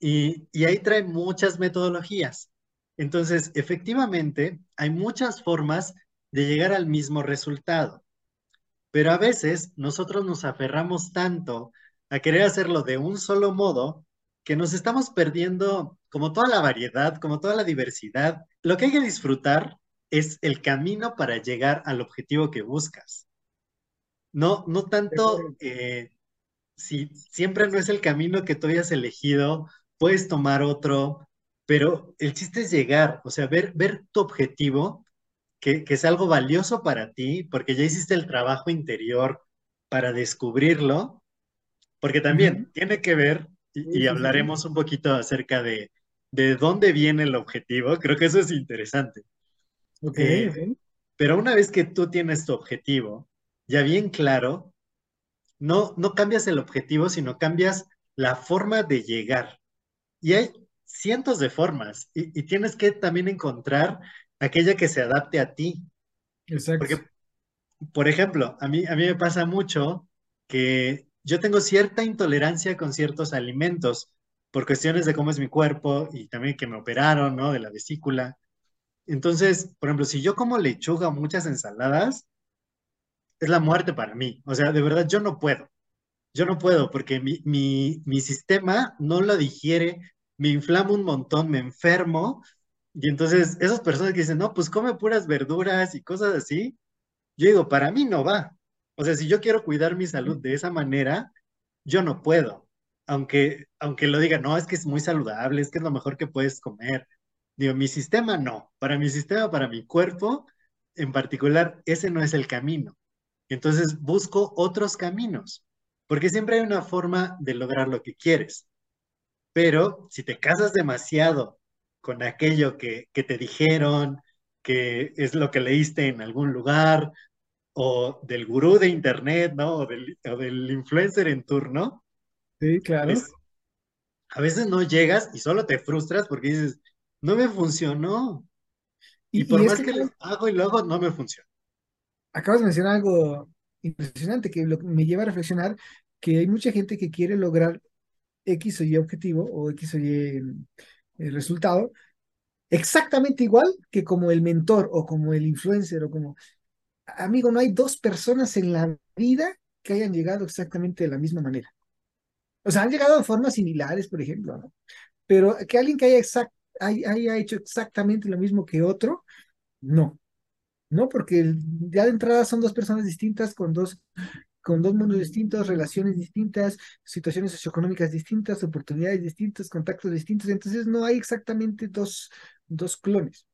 Y, y ahí trae muchas metodologías. Entonces, efectivamente, hay muchas formas de llegar al mismo resultado, pero a veces nosotros nos aferramos tanto a querer hacerlo de un solo modo que nos estamos perdiendo como toda la variedad, como toda la diversidad. Lo que hay que disfrutar es el camino para llegar al objetivo que buscas. No, no tanto eh, si siempre no es el camino que tú hayas elegido, puedes tomar otro, pero el chiste es llegar, o sea, ver, ver tu objetivo, que, que es algo valioso para ti, porque ya hiciste el trabajo interior para descubrirlo, porque también tiene que ver, y, y hablaremos un poquito acerca de, de dónde viene el objetivo, creo que eso es interesante. Ok, Eh, ok. pero una vez que tú tienes tu objetivo, ya bien claro, no, no cambias el objetivo, sino cambias la forma de llegar. Y hay cientos de formas y, y tienes que también encontrar aquella que se adapte a ti. Exacto. Porque, por ejemplo, a mí, a mí me pasa mucho que yo tengo cierta intolerancia con ciertos alimentos por cuestiones de cómo es mi cuerpo y también que me operaron, ¿no? De la vesícula. Entonces, por ejemplo, si yo como lechuga muchas ensaladas, es la muerte para mí. O sea, de verdad, yo no puedo. Yo no puedo porque mi, mi, sistema no lo digiere, me inflama un montón, me enfermo. Y entonces esas personas que dicen, no, pues come puras verduras y cosas así, yo digo, para mí no va. O sea, si yo quiero cuidar mi salud de esa manera, yo no puedo. Aunque, aunque lo diga, no, es que es muy saludable, es que es lo mejor que puedes comer. Digo, mi sistema no. Para mi sistema, para mi cuerpo en particular, ese no es el camino. Entonces busco otros caminos, porque siempre hay una forma de lograr lo que quieres. Pero si te casas demasiado con aquello que, que te dijeron, que es lo que leíste en algún lugar, o del gurú de internet, ¿no? O del, o del influencer en turno, Sí, claro. pues a veces no llegas y solo te frustras porque dices, no me funcionó. Y Y, por y más que que lo hago y lo hago, no me funciona. acabas de mencionar algo impresionante que lo- me lleva a reflexionar que hay mucha gente que quiere lograr X o Y objetivo o X o Y eh, resultado exactamente igual que como el mentor o como el influencer o como, amigo, no hay dos personas en la vida que hayan llegado exactamente de la misma manera. O sea, han llegado de formas similares, por ejemplo, ¿no? Pero que alguien que haya, exact, haya hecho exactamente lo mismo que otro, no. No, porque ya de entrada son dos personas distintas con dos con dos mundos distintos, relaciones distintas, situaciones socioeconómicas distintas, oportunidades distintas, contactos distintos, entonces no hay exactamente dos, dos clones.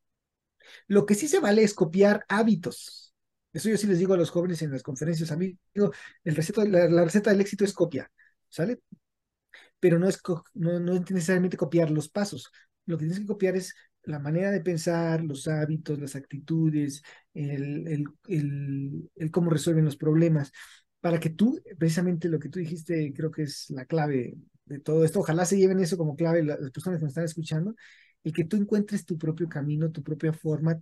Lo que sí se vale es copiar hábitos. Eso yo sí les digo a los jóvenes en las conferencias, amigo, el la, la receta del éxito es copia, ¿sale? Pero no es, no, no es necesariamente copiar los pasos. Lo que tienes que copiar es la manera de pensar, los hábitos, las actitudes, el, el, el, cómo resuelven los problemas. Para que tú, precisamente lo que tú dijiste, creo que es la clave de todo esto, ojalá se lleven eso como clave la- las personas que me están escuchando, el que tú encuentres tu propio camino, tu propia forma,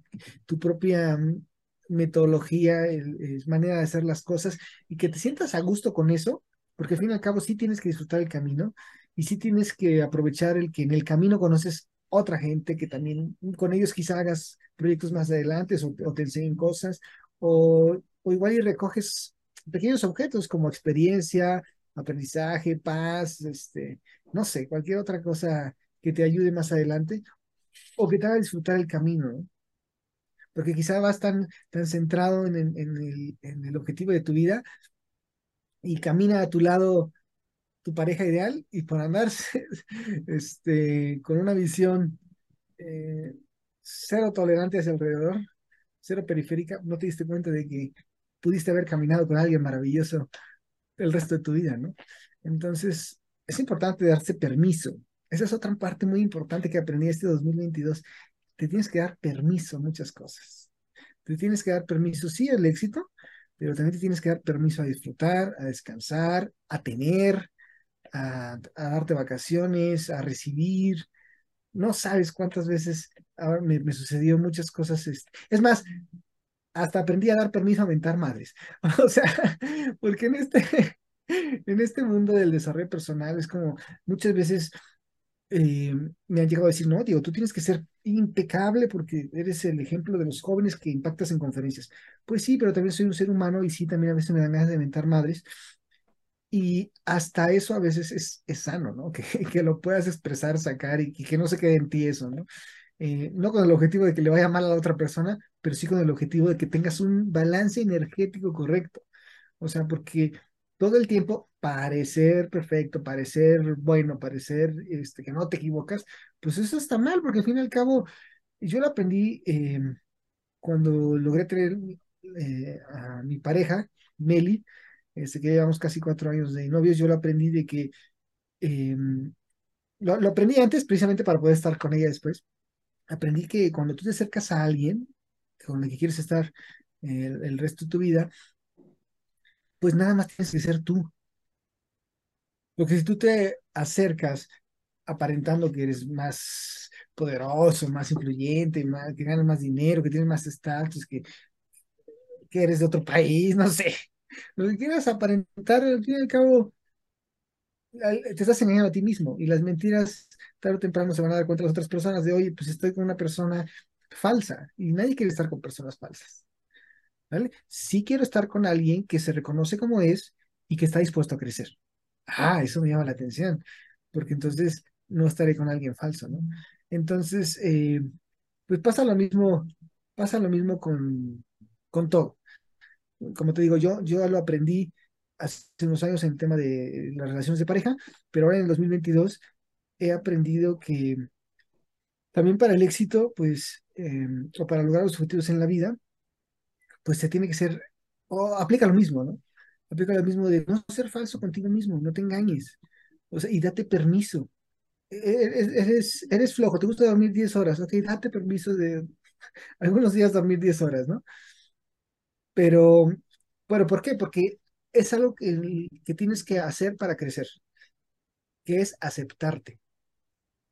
tu propia mm, metodología, manera de hacer las cosas y que te sientas a gusto con eso, porque al fin y al cabo sí tienes que disfrutar el camino y sí tienes que aprovechar el que en el camino conoces otra gente que también con ellos quizá hagas proyectos más adelante o, te enseñen cosas o, o igual y recoges pequeños objetos como experiencia, aprendizaje, paz, este, no sé, cualquier otra cosa que te ayude más adelante o que te haga disfrutar el camino, ¿no? Porque quizá vas tan, tan centrado en, el- en el, en el objetivo de tu vida y camina a tu lado tu pareja ideal y por andar este, con una visión eh, cero tolerante hacia alrededor, cero periférica, no te diste cuenta de que pudiste haber caminado con alguien maravilloso el resto de tu vida, ¿no? Entonces, es importante darse permiso. Esa es otra parte muy importante que aprendí este 2022. Te tienes que dar permiso a muchas cosas. Te tienes que dar permiso, sí, al éxito, pero también te tienes que dar permiso a disfrutar, a descansar, a tener, a, darte vacaciones, a recibir. No sabes cuántas veces me, me sucedió muchas cosas. Es más, hasta aprendí a dar permiso a mentar madres. O sea, porque en este, en este mundo del desarrollo personal es como muchas veces eh, me han llegado a decir, no, digo, tú tienes que ser impecable porque eres el ejemplo de los jóvenes que impactas en conferencias. Pues sí, pero también soy un ser humano y sí, también a veces me dan ganas de mentar madres. Y hasta eso a veces es, es sano, ¿no? Que, que lo puedas expresar, sacar y, que no se quede en ti eso, ¿no? eh, no con el objetivo de que le vaya mal a la otra persona, pero sí con el objetivo de que tengas un balance energético correcto. O sea, porque todo el tiempo parecer perfecto, parecer bueno, parecer este, que no te equivocas, pues eso está mal, porque al fin y al cabo, yo lo aprendí eh, cuando logré tener eh, a mi pareja, Meli, este, que llevamos casi cuatro años de novios, yo lo aprendí de que eh, lo, aprendí antes precisamente para poder estar con ella después aprendí que cuando tú te acercas a alguien con el que quieres estar el, resto de tu vida, pues nada más tienes que ser tú. Porque si tú te acercas aparentando que eres más poderoso, más influyente, que ganas más dinero, que tienes más estatus, que eres de otro país, no sé. Lo que quieras aparentar, al fin y al cabo, te estás engañando a ti mismo y las mentiras tarde o temprano se van a dar cuenta las otras personas de, oye, pues estoy con una persona falsa y nadie quiere estar con personas falsas, ¿vale? Sí quiero estar con alguien que se reconoce como es y que está dispuesto a crecer. Ah, eso me llama la atención, porque entonces no estaré con alguien falso, ¿no? Entonces, eh, pues pasa lo mismo, pasa lo mismo con, con todo como te digo, yo, yo lo aprendí hace unos años en el tema de las relaciones de pareja, pero ahora en el 2022 he aprendido que también para el éxito, pues, eh, o para lograr los objetivos en la vida, pues se tiene que ser, o aplica lo mismo, ¿no? Aplica lo mismo de no ser falso contigo mismo, no te engañes, o sea, y date permiso. E- e- Eres, eres, flojo, te gusta dormir 10 horas, ok, date permiso de algunos días dormir 10 horas, ¿no? Pero Bueno, ¿por qué? Porque es algo que, que tienes que hacer para crecer, que es aceptarte.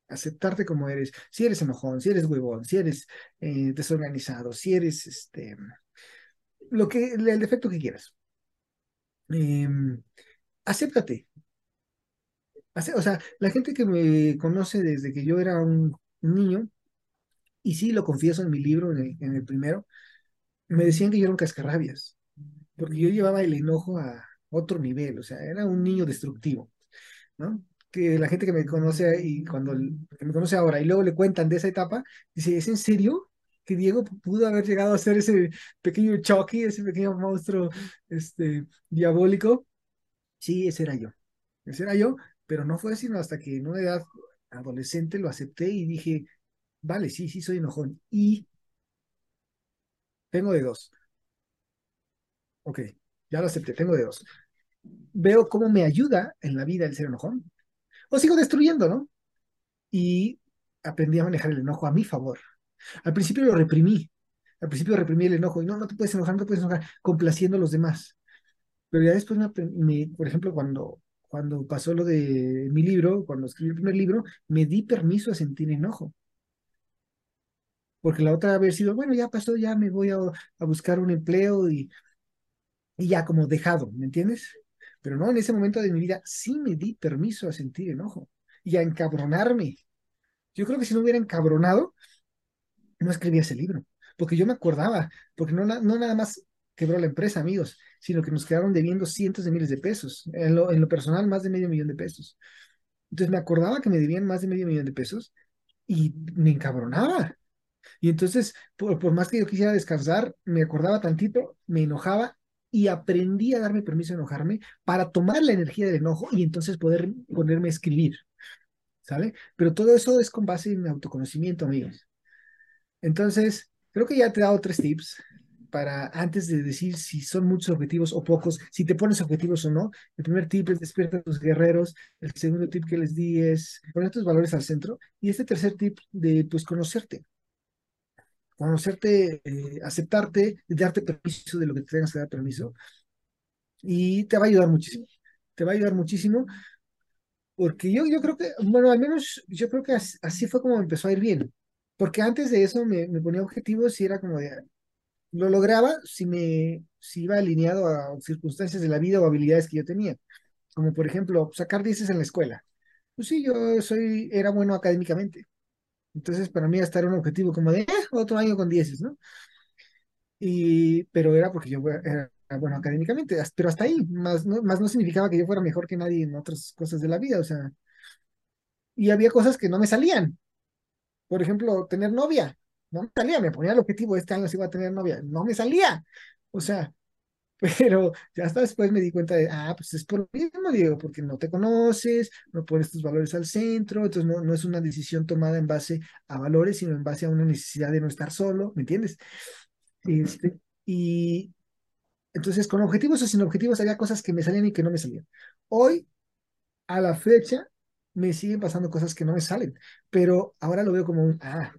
Aceptarte como eres. Si eres enojón, si eres huevón, si eres eh, desorganizado, si eres este, lo que, el defecto que quieras. Em, acéptate. O sea, la gente que me conoce desde que yo era un niño, y sí lo confieso en mi libro, en el, primero, me decían que yo era un cascarrabias, porque yo llevaba el enojo a otro nivel, o sea, era un niño destructivo, ¿no? Que la gente que me conoce y cuando que me conoce ahora y luego le cuentan de esa etapa, dice, ¿es en serio? que Diego pudo haber llegado a ser ese pequeño Chucky, ese pequeño monstruo este, diabólico. Sí, ese era yo. Ese era yo, pero no fue sino hasta que en una edad adolescente lo acepté y dije, vale, sí, sí, soy enojón. Y tengo de dos. Ok, ya lo acepté, tengo de dos. Veo cómo me ayuda en la vida el ser enojón. O sigo destruyendo, ¿no? Y aprendí a manejar el enojo a mi favor. Al principio lo reprimí. Al principio reprimí el enojo. Y no, no te puedes enojar, no te puedes enojar, complaciendo a los demás. Pero ya después, por ejemplo, cuando, cuando pasó lo de mi libro, cuando escribí el primer libro, me di permiso a sentir enojo. Porque la otra haber sido, bueno, ya pasó, ya me voy a, buscar un empleo y, y ya como dejado, ¿me entiendes? Pero no, en ese momento de mi vida sí me di permiso a sentir enojo y a encabronarme. Yo creo que si no hubiera encabronado, no escribía ese libro, porque yo me acordaba, porque no, no nada más quebró la empresa, amigos, sino que nos quedaron debiendo cientos de miles de pesos, en lo, en lo personal más de medio millón de pesos. Entonces me acordaba que me debían más de medio millón de pesos y me encabronaba. Y entonces, por, por más que yo quisiera descansar, me acordaba tantito, me enojaba y aprendí a darme permiso de enojarme para tomar la energía del enojo y entonces poder ponerme a escribir. ¿Sale? Pero todo eso es con base en autoconocimiento, amigos. Entonces, creo que ya te he dado tres tips para antes de decir si son muchos objetivos o pocos, si te pones objetivos o no. El primer tip es despierta a tus guerreros. El segundo tip que les di es poner tus valores al centro. Y este tercer tip de pues conocerte. Conocerte, eh, aceptarte, darte permiso de lo que te tengas que dar permiso. Y te va a ayudar muchísimo. Te va a ayudar muchísimo porque yo, yo creo que, bueno, al menos yo creo que así, fue como empezó a ir bien. Porque antes de eso me, ponía objetivos y era como de, lo lograba si me si iba alineado a circunstancias de la vida o habilidades que yo tenía. Como por ejemplo, sacar dieces en la escuela. Pues sí, yo soy, era bueno académicamente. Entonces, para mí hasta era un objetivo como de, eh, otro año con dieces, ¿no? Y, pero era porque yo era bueno académicamente, pero hasta ahí, más no, más no significaba que yo fuera mejor que nadie en otras cosas de la vida, o sea, y había cosas que no me salían, por ejemplo, tener novia. No me salía, me ponía el objetivo, este año sí iba a tener novia. No me salía. O sea, pero ya hasta después me di cuenta de, ah, pues es por lo mismo, Diego, porque no te conoces, no pones tus valores al centro, entonces no, no es una decisión tomada en base a valores, sino en base a una necesidad de no estar solo, ¿me entiendes? Este, y entonces, con objetivos o sin objetivos, había cosas que me salían y que no me salían. Hoy, a la fecha, me siguen pasando cosas que no me salen, pero ahora lo veo como un, ah,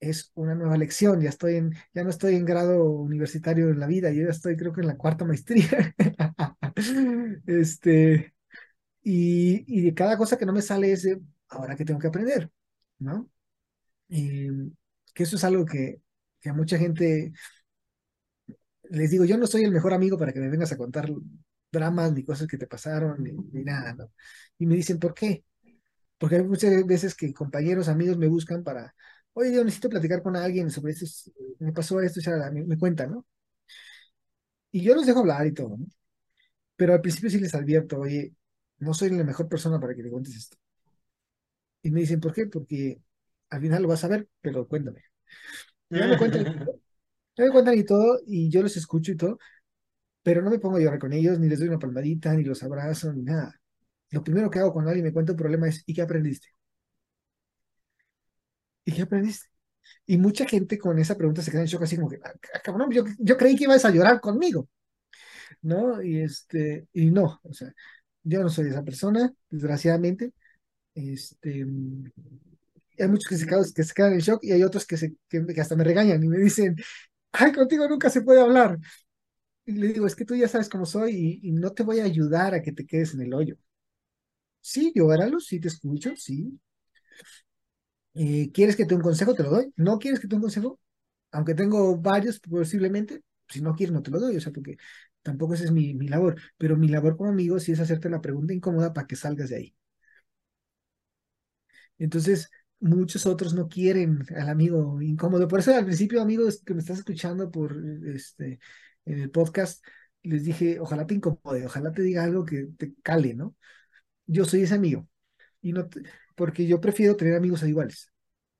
es una nueva lección, ya estoy ya no estoy en grado universitario en la vida, yo ya estoy creo que en la cuarta maestría. este, y, y, de cada cosa que no me sale es ahora que tengo que aprender, ¿no? Y que eso es algo que, que a mucha gente les digo, yo no soy el mejor amigo para que me vengas a contar dramas ni cosas que te pasaron ni, nada. Y me dicen, ¿por qué? Porque hay muchas veces que compañeros, amigos me buscan para, oye, yo necesito platicar con alguien sobre esto, me pasó esto, ya me, me cuentan, ¿no? Y yo los dejo hablar y todo, ¿no? Pero al principio sí les advierto, oye, no soy la mejor persona para que te cuentes esto. Y me dicen, ¿por qué? Porque al final lo vas a ver, pero cuéntame. Ya me cuentan, me cuentan y todo, y yo los escucho y todo, pero no me pongo a llorar con ellos, ni les doy una palmadita, ni los abrazo, ni nada. Lo primero que hago cuando alguien me cuenta un problema es, ¿y qué aprendiste? ¿Y qué aprendiste? Y mucha gente con esa pregunta se queda en shock así como que, ah, cabrón, yo, yo creí que ibas a llorar conmigo, ¿no? Y este, y no, o sea, yo no soy esa persona, desgraciadamente. Este, hay muchos que se, quedan, que se quedan en shock y hay otros que, se, que hasta me regañan y me dicen, ay, contigo nunca se puede hablar. Y le digo, es que tú ya sabes cómo soy y, y no te voy a ayudar a que te quedes en el hoyo. Sí, yo llóralo, sí te escucho, sí. Eh, ¿quieres que te un consejo? Te lo doy. ¿No quieres que te un consejo? Aunque tengo varios posiblemente, si no quieres no te lo doy, o sea, porque tampoco esa es mi, mi labor. Pero mi labor como amigo sí es hacerte la pregunta incómoda para que salgas de ahí. Entonces, muchos otros no quieren al amigo incómodo. Por eso al principio, amigos que me estás escuchando por este en el podcast, les dije, ojalá te incomode, ojalá te diga algo que te cale, ¿no? Yo soy ese amigo. Y no porque yo prefiero tener amigos iguales.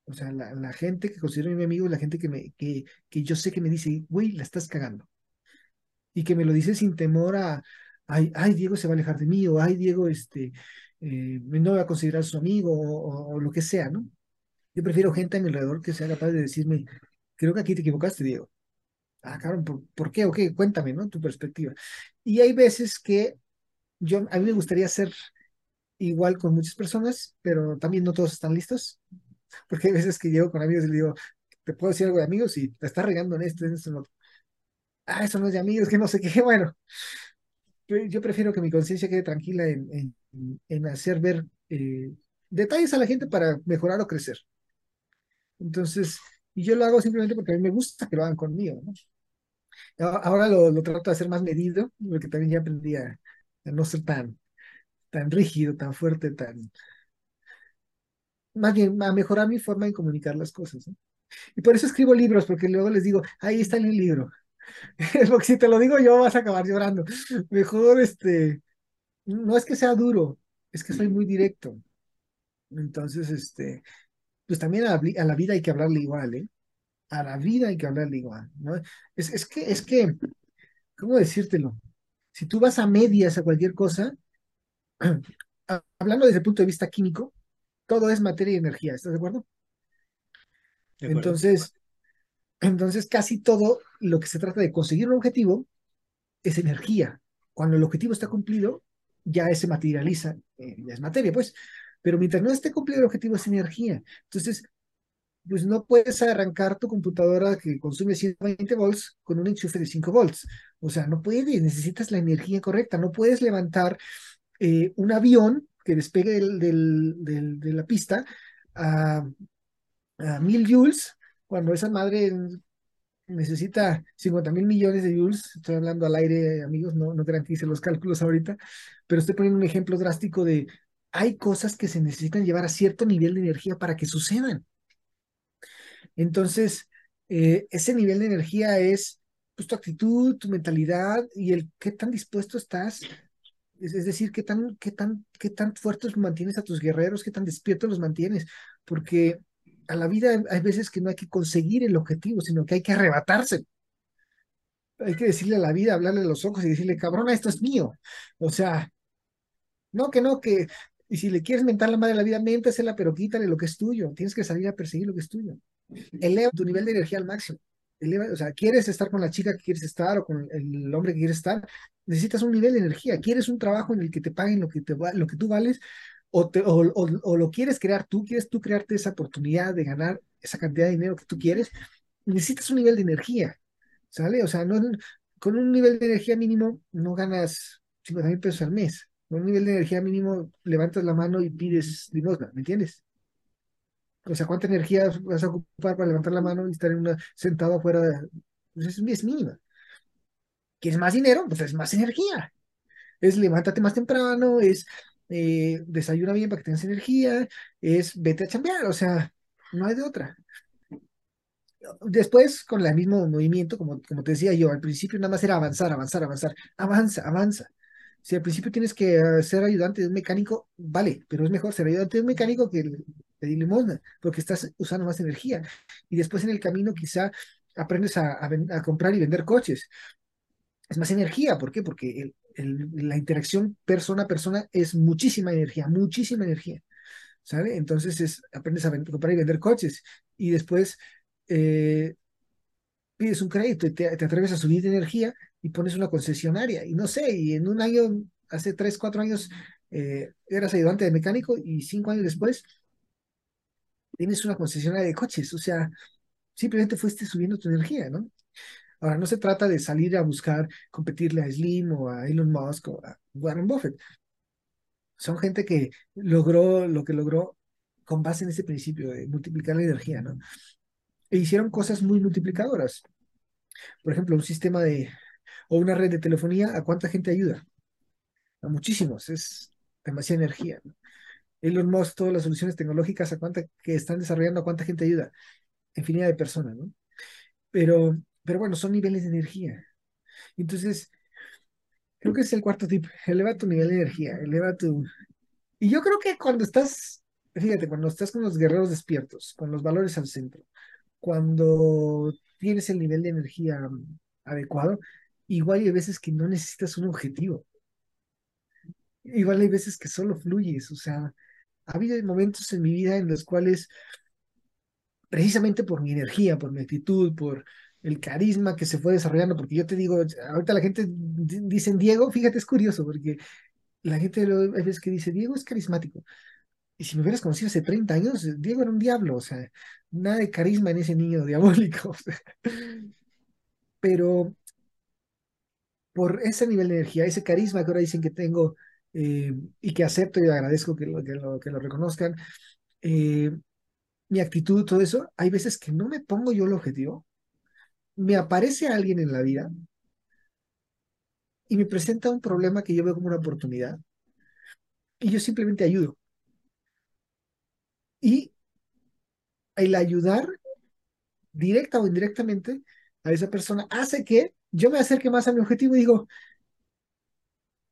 O sea, la, gente que considero mi amigo es la gente que me, que, que yo sé que me dice, güey, la estás cagando. Y que me lo dice sin temor a, ay, ay, Diego se va a alejar de mí, o ay, Diego, este, eh, no va a considerar su amigo, o, o lo que sea, ¿no? Yo prefiero gente a mi alrededor que sea capaz de decirme, creo que aquí te equivocaste, Diego. Ah, cabrón, ¿por, por qué? Ok, cuéntame, ¿no? Tu perspectiva. Y hay veces que yo, a mí me gustaría ser igual con muchas personas, pero también no todos están listos, porque hay veces que llego con amigos y le digo, ¿te puedo decir algo de amigos? Y te está regando en esto, en esto, en otro. Ah, eso no es de amigos, que no sé qué. Bueno, yo prefiero que mi conciencia quede tranquila en, en, en hacer ver eh, detalles a la gente para mejorar o crecer. Entonces, y yo lo hago simplemente porque a mí me gusta que lo hagan conmigo, ¿no? Ahora lo, lo trato de hacer más medido, porque también ya aprendí a no ser tan, tan rígido, tan fuerte, tan, más bien a mejorar mi forma de comunicar las cosas. Y por eso escribo libros, porque luego les digo, ahí está el libro. Porque si te lo digo yo vas a acabar llorando. Mejor, este, no es que sea duro, es que soy muy directo. Entonces, este, pues también a a la vida hay que hablarle igual, ¿eh? A la vida hay que hablarle igual, ¿no? Es, es que, es que, ¿cómo decírtelo? Si tú vas a medias a cualquier cosa, hablando desde el punto de vista químico, todo es materia y energía, ¿estás de acuerdo? ¿De acuerdo? Entonces, entonces casi todo lo que se trata de conseguir un objetivo es energía. Cuando el objetivo está cumplido, ya se materializa, eh, ya es materia, pues. Pero mientras no esté cumplido el objetivo, es energía. Entonces, pues no puedes arrancar tu computadora que consume 120 volts con un enchufe de 5 volts. O sea, no puedes, necesitas la energía correcta. No puedes levantar eh, un avión que despegue del, de la pista a, 1000 joules cuando esa madre necesita 50 mil millones de joules. Estoy hablando al aire, amigos, no, no los cálculos ahorita, pero estoy poniendo un ejemplo drástico de hay cosas que se necesitan llevar a cierto nivel de energía para que sucedan. Entonces, eh, ese nivel de energía es pues, tu actitud, tu mentalidad y el qué tan dispuesto estás, es, decir, qué tan, qué tan, qué tan fuertes mantienes a tus guerreros, qué tan despiertos los mantienes, porque a la vida hay- veces que no hay que conseguir el objetivo, sino que hay que arrebatarse. Hay que decirle a la vida, hablarle a los ojos y decirle, cabrona, esto es mío. O sea, no, que no, que... Y si le quieres mentar la madre a la vida, méntasela, pero quítale lo que es tuyo. Tienes que salir a perseguir lo que es tuyo eleva tu nivel de energía al máximo. O sea, quieres estar con la chica que quieres estar o con el hombre que quieres estar, necesitas un nivel de energía. Quieres un trabajo en el que te paguen lo que, te, lo que tú vales o, te, o, o, o lo quieres crear tú, quieres tú crearte esa oportunidad de ganar esa cantidad de dinero que tú quieres, necesitas un nivel de energía, ¿sale? O sea, no, con un nivel de energía mínimo no ganas 50 mil pesos al mes. Con un nivel de energía mínimo levantas la mano y pides limosna, ¿me entiendes? O sea, ¿cuánta energía vas a ocupar para levantar la mano y estar en una, sentado afuera? Pues es, es mínima. ¿Quieres más dinero? Pues es más energía. Es levántate más temprano, es eh, desayuna bien para que tengas energía, es vete a chambear, o sea, no hay de otra. Después, con el mismo movimiento, como, como te decía yo, al principio nada más era avanzar, avanzar, avanzar, avanza, avanza. Si al principio tienes que eh, ser ayudante de un mecánico, vale, pero es mejor ser ayudante de un mecánico que pedir limosna, porque estás usando más energía. Y después en el camino quizá aprendes a, comprar y vender coches. Es más energía, ¿por qué? Porque la interacción persona a persona es muchísima energía, muchísima energía, ¿sabe? Entonces es, aprendes a comprar y vender coches. Y después eh, pides un crédito y te, te atreves a subir de energía y pones una concesionaria. Y no sé, y en un año, hace tres, cuatro años, eh, eras ayudante de mecánico y cinco años después tienes una concesionaria de coches. O sea, simplemente fuiste subiendo tu energía, ¿no? Ahora, no se trata de salir a buscar competirle a Slim o a Elon Musk o a Warren Buffett. Son gente que logró lo que logró con base en ese principio de multiplicar la energía, ¿no? E hicieron cosas muy multiplicadoras. Por ejemplo, un sistema de, o una red de telefonía, ¿a cuánta gente ayuda? A muchísimos, es demasiada energía. ¿no? Elon Musk, todas las soluciones tecnológicas, ¿a cuánta que están desarrollando, a cuánta gente ayuda? Infinidad de personas, ¿no? Pero, pero bueno, son niveles de energía. Entonces, creo que es el cuarto tip. Eleva tu nivel de energía, eleva tu... Y yo creo que cuando estás, fíjate, cuando estás con los guerreros despiertos, con los valores al centro, cuando tienes el nivel de energía adecuado, igual hay veces que no necesitas un objetivo. Igual hay veces que solo fluyes, o sea, ha habido momentos en mi vida en los cuales, precisamente por mi energía, por mi actitud, por el carisma que se fue desarrollando, porque yo te digo, ahorita la gente dice Diego, fíjate, es curioso, porque la gente hay veces que dice, Diego es carismático. Y si me hubieras conocido hace 30 años, Diego era un diablo, o sea, nada de carisma en ese niño diabólico. Pero por ese nivel de energía, ese carisma que ahora dicen que tengo eh, y que acepto y agradezco que lo, que lo, reconozcan, eh, mi actitud, todo eso, hay veces que no me pongo yo el objetivo, me aparece alguien en la vida y me presenta un problema que yo veo como una oportunidad y yo simplemente ayudo. Y el ayudar directa o indirectamente a esa persona hace que yo me acerque más a mi objetivo y digo,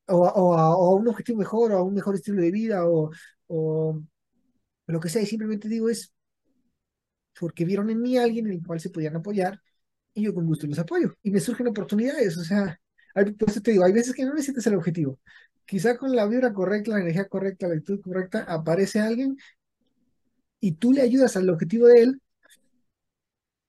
o, a, un objetivo mejor, o a un mejor estilo de vida, o, o lo que sea, y simplemente digo es porque vieron en mí a alguien en el cual se podían apoyar, y yo con gusto los apoyo, y me surgen oportunidades, o sea, por eso te digo, hay veces que no necesitas el objetivo, quizá con la vibra correcta, la energía correcta, la actitud correcta, aparece alguien y tú le ayudas al objetivo de él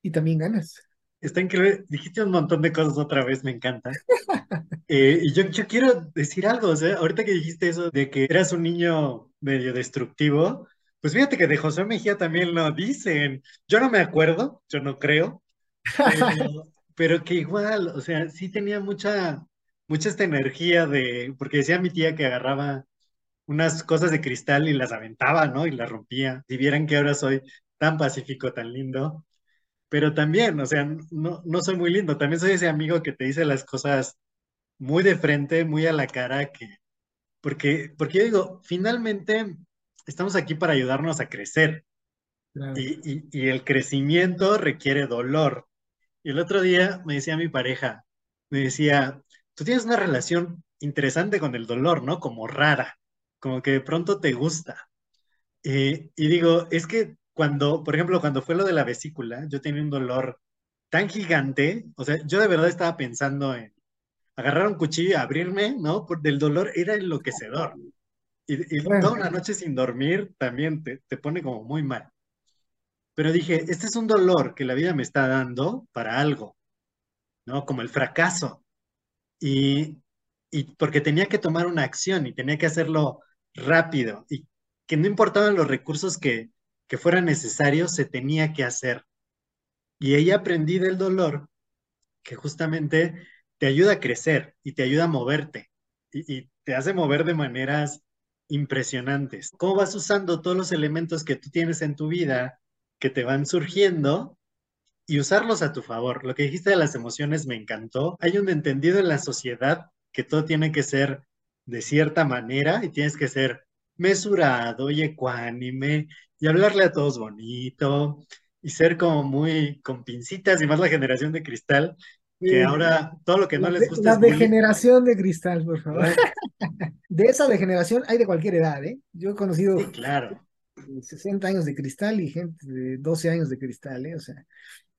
y también ganas. Está increíble. Dijiste un montón de cosas otra vez, me encanta. Eh, y yo, yo quiero decir algo, o sea, ahorita que dijiste eso de que eras un niño medio destructivo, pues fíjate que de José Mejía también lo dicen. Yo no me acuerdo, yo no creo, pero, pero que igual, o sea, sí tenía mucha, mucha esta energía de, porque decía mi tía que agarraba unas cosas de cristal y las aventaba, ¿no? Y las rompía. Si vieran que ahora soy tan pacífico, tan lindo, pero también, o sea, no, no soy muy lindo, también soy ese amigo que te dice las cosas muy de frente, muy a la cara, que, porque, porque yo digo, finalmente estamos aquí para ayudarnos a crecer. Y, y, el crecimiento requiere dolor. Y el otro día me decía mi pareja, me decía, tú tienes una relación interesante con el dolor, ¿no? Como rara como que de pronto te gusta. Eh, y digo, es que cuando, por ejemplo, cuando fue lo de la vesícula, yo tenía un dolor tan gigante, o sea, yo de verdad estaba pensando en agarrar un cuchillo y abrirme, ¿no? Por del dolor era enloquecedor. Y, toda una noche sin dormir también te, te pone como muy mal. Pero dije, este es un dolor que la vida me está dando para algo, ¿no? Como el fracaso. Y, y porque tenía que tomar una acción y tenía que hacerlo rápido y que no importaban los recursos que, que fueran necesarios, se tenía que hacer. Y ella aprendí del dolor que justamente te ayuda a crecer y te ayuda a moverte y, te hace mover de maneras impresionantes. ¿Cómo vas usando todos los elementos que tú tienes en tu vida que te van surgiendo y usarlos a tu favor? Lo que dijiste de las emociones me encantó. Hay un entendido en la sociedad que todo tiene que ser de cierta manera y tienes que ser mesurado y ecuánime y hablarle a todos bonito y ser como muy con pincitas y más la generación de cristal que ahora todo lo que no les gusta la degeneración de cristal por favor. De esa degeneración hay de cualquier edad eh yo he conocido claro. 60 años de cristal y gente de 12 años de cristal eh o sea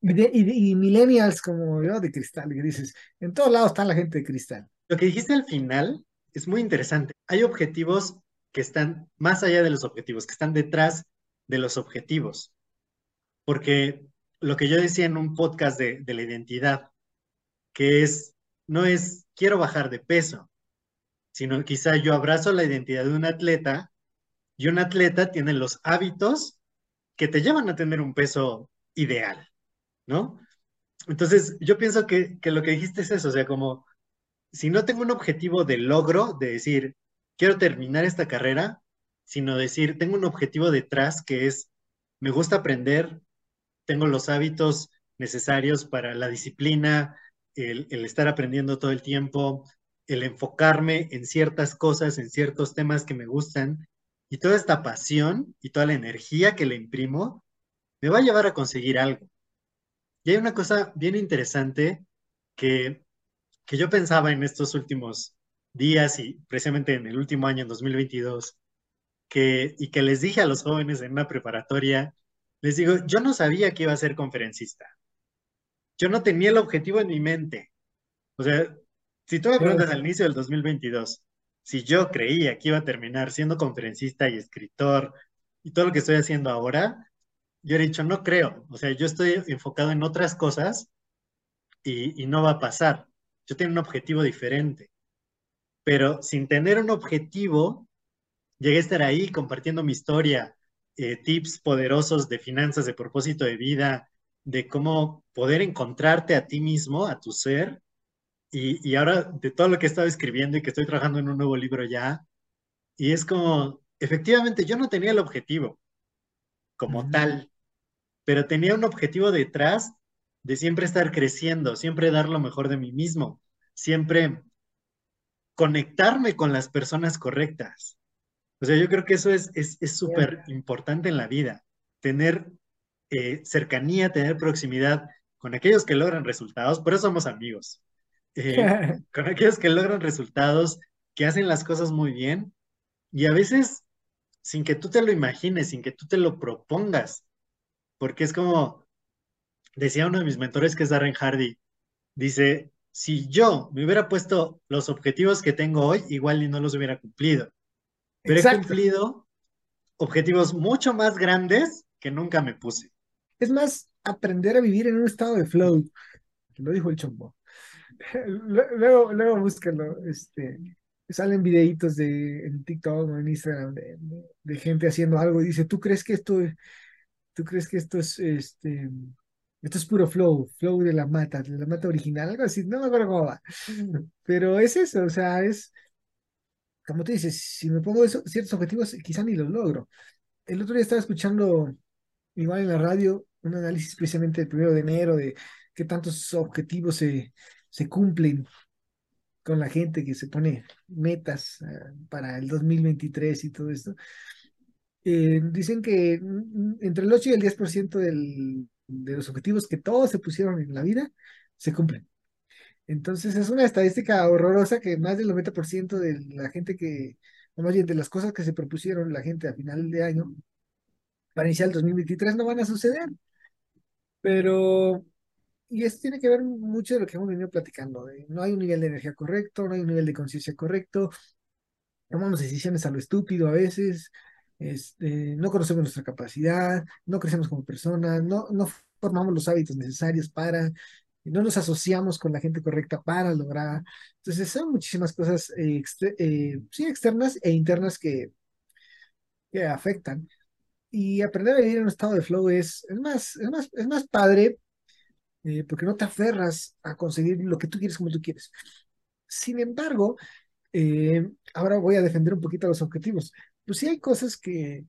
y, y millennials como yo de cristal que dices en todos lados está la gente de cristal. Lo que dijiste al final es muy interesante. Hay objetivos que están más allá de los objetivos, que están detrás de los objetivos. Porque lo que yo decía en un podcast de, la identidad, que es, no es quiero bajar de peso, sino quizá yo abrazo la identidad de un atleta y un atleta tiene los hábitos que te llevan a tener un peso ideal, ¿no? entonces yo pienso que, que lo que dijiste es eso, o sea, como si no tengo un objetivo de logro, de decir, quiero terminar esta carrera, sino decir, tengo un objetivo detrás que es, me gusta aprender, tengo los hábitos necesarios para la disciplina, el, estar aprendiendo todo el tiempo, el enfocarme en ciertas cosas, en ciertos temas que me gustan, y toda esta pasión y toda la energía que le imprimo, me va a llevar a conseguir algo. Y hay una cosa bien interesante que que yo pensaba en estos últimos días y precisamente en el último año, en 2022, que, y que les dije a los jóvenes en una preparatoria, les digo, yo no sabía que iba a ser conferencista. Yo no tenía el objetivo en mi mente. O sea, si tú me preguntas al inicio del 2022, si yo creía que iba a terminar siendo conferencista y escritor y todo lo que estoy haciendo ahora, yo he dicho, no creo. O sea, yo estoy enfocado en otras cosas y, y no va a pasar yo tenía un objetivo diferente. Pero sin tener un objetivo, llegué a estar ahí compartiendo mi historia, eh, tips poderosos de finanzas, de propósito de vida, de cómo poder encontrarte a ti mismo, a tu ser. Y, y ahora de todo lo que he estado escribiendo y que estoy trabajando en un nuevo libro ya, y es como, efectivamente, yo no tenía el objetivo como tal, pero tenía un objetivo detrás de siempre estar creciendo, siempre dar lo mejor de mí mismo, siempre conectarme con las personas correctas. O sea, yo creo que eso es súper es, importante en la vida, tener eh, cercanía, tener proximidad con aquellos que logran resultados, por eso somos amigos, eh, con aquellos que logran resultados, que hacen las cosas muy bien y a veces sin que tú te lo imagines, sin que tú te lo propongas, porque es como, decía uno de mis mentores que es Darren Hardy, dice, si yo me hubiera puesto los objetivos que tengo hoy, igual ni no los hubiera cumplido. Pero he cumplido objetivos mucho más grandes que nunca me puse. Es más, aprender a vivir en un estado de flow, lo dijo el chombo. Luego, luego búscalo, este, salen videitos de en TikTok o en Instagram de, de, gente haciendo algo y dice, ¿tú crees que esto, tú crees que esto es, este, esto es puro flow, flow de la mata, de la mata original, algo así, no me acuerdo cómo va. Pero es eso, o sea, es, como tú dices, si me pongo eso, ciertos objetivos, quizá ni los logro. El otro día estaba escuchando, igual en la radio, un análisis precisamente del primero de enero de qué tantos objetivos se, se cumplen con la gente que se pone metas uh, para el 2023 y todo esto. Eh, dicen que entre el 8 y el 10% del de los objetivos que todos se pusieron en la vida, se cumplen. Entonces es una estadística horrorosa que más del 90% de la gente que, o más bien de las cosas que se propusieron la gente a final de año, para iniciar el 2023 no van a suceder. Pero, y esto tiene que ver mucho de lo que hemos venido platicando. no hay un nivel de energía correcto, no hay un nivel de conciencia correcto, tomamos decisiones a lo estúpido a veces, este, no conocemos nuestra capacidad, no crecemos como personas, no, no formamos los hábitos necesarios para, no nos asociamos con la gente correcta para lograr. Entonces, son muchísimas cosas eh, eh, sí, externas e internas que, que afectan. Y aprender a vivir en un estado de flow es, es, más, es, más, es más padre eh, porque no te aferras a conseguir lo que tú quieres como tú quieres. Sin embargo, ahora voy a defender un poquito los objetivos pues sí hay cosas que,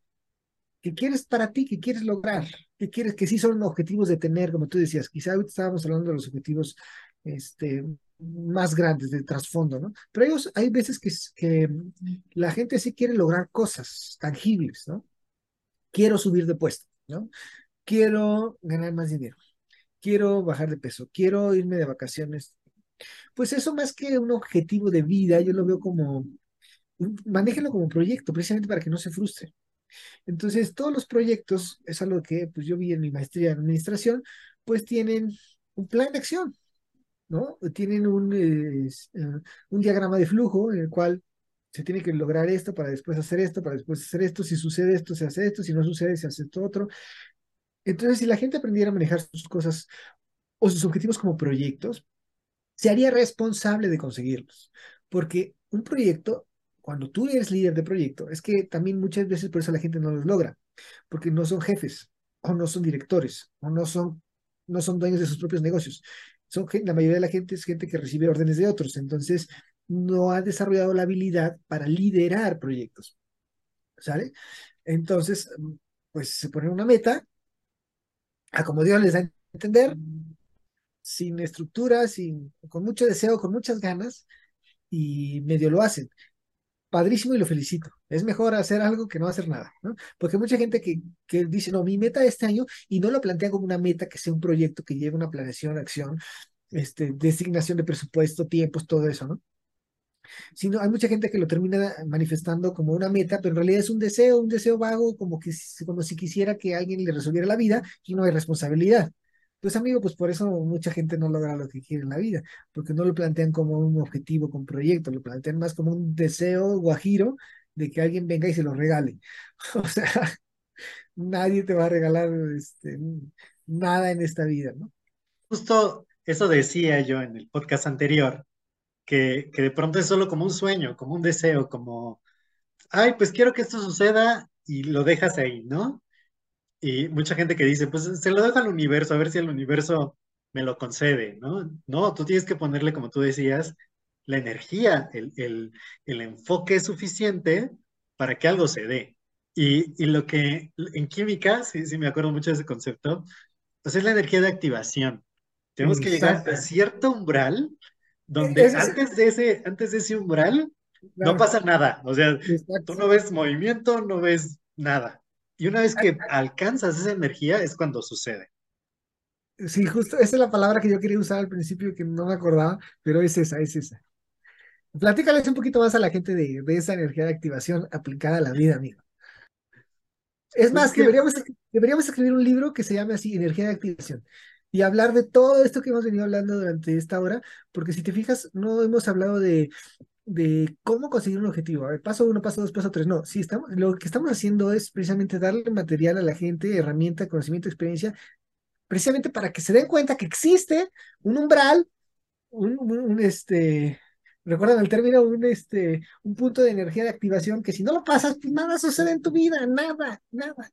que quieres para ti, que quieres lograr, que quieres, que sí son objetivos de tener, como tú decías, quizá ahorita estábamos hablando de los objetivos este, más grandes, de trasfondo, ¿no? Pero hay, veces que la gente sí quiere lograr cosas tangibles, ¿no? Quiero subir de puesto, ¿no? Quiero ganar más dinero, quiero bajar de peso, quiero irme de vacaciones. Pues eso más que un objetivo de vida, yo lo veo como manéjenlo como proyecto, precisamente para que no se frustre. Entonces, todos los proyectos, es algo que pues, yo vi en mi maestría en administración, pues tienen un plan de acción, ¿no? Tienen un, eh, un diagrama de flujo en el cual se tiene que lograr esto para después hacer esto, para después hacer esto, si sucede esto, se hace esto, si no sucede, se hace esto otro. Entonces, si la gente aprendiera a manejar sus cosas o sus objetivos como proyectos, se haría responsable de conseguirlos, porque un proyecto cuando tú eres líder de proyecto, es que también muchas veces por eso la gente no los logra, porque no son jefes, o no son directores, o no son no son dueños de sus propios negocios. Son, la mayoría de la gente es gente que recibe órdenes de otros, entonces no ha desarrollado la habilidad para liderar proyectos. ¿Sale? Entonces, pues se pone una meta, a como Dios les da a entender, sin estructura, sin, con mucho deseo, con muchas ganas, y medio lo hacen padrísimo y lo felicito. Es mejor hacer algo que no hacer nada, ¿no? Porque mucha gente que, que dice, no, mi meta este año, y no lo plantea como una meta que sea un proyecto que lleve una planeación, acción, este, designación de presupuesto, tiempos, todo eso, ¿no? Sino hay mucha gente que lo termina manifestando como una meta, pero en realidad es un deseo, un deseo vago, como que como si quisiera que alguien le resolviera la vida y no hay responsabilidad. Pues amigo, pues por eso mucha gente no logra lo que quiere en la vida, porque no lo plantean como un objetivo con proyecto, lo plantean más como un deseo guajiro de que alguien venga y se lo regale. O sea, nadie te va a regalar este, nada en esta vida, ¿no? Justo eso decía yo en el podcast anterior, que, que de pronto es solo como un sueño, como un deseo, como, ay, pues quiero que esto suceda y lo dejas ahí, ¿no? Y mucha gente que dice, pues se lo dejo al universo, a ver si el universo me lo concede, ¿no? No, tú tienes que ponerle, como tú decías, la energía, el, el, el enfoque suficiente para que algo se dé. Y, y lo que en química, sí, sí me acuerdo mucho de ese concepto, pues es la energía de activación. Tenemos que llegar a cierto umbral donde antes de ese, antes de ese umbral no pasa nada. O sea, tú no ves movimiento, no ves nada. Y una vez que alcanzas esa energía es cuando sucede. Sí, justo, esa es la palabra que yo quería usar al principio que no me acordaba, pero es esa, es esa. Platícales un poquito más a la gente de, esa energía de activación aplicada a la vida, amigo. Es pues más, deberíamos, deberíamos escribir un libro que se llame así, Energía de Activación, y hablar de todo esto que hemos venido hablando durante esta hora, porque si te fijas, no hemos hablado de de cómo conseguir un objetivo. A ver, paso uno, paso dos, paso tres. No, sí, estamos, lo que estamos haciendo es precisamente darle material a la gente, herramienta, conocimiento, experiencia, precisamente para que se den cuenta que existe un umbral, un, este, recuerdan el término, un, este, un punto de energía de activación que si no lo pasas, pues nada sucede en tu vida, nada, nada.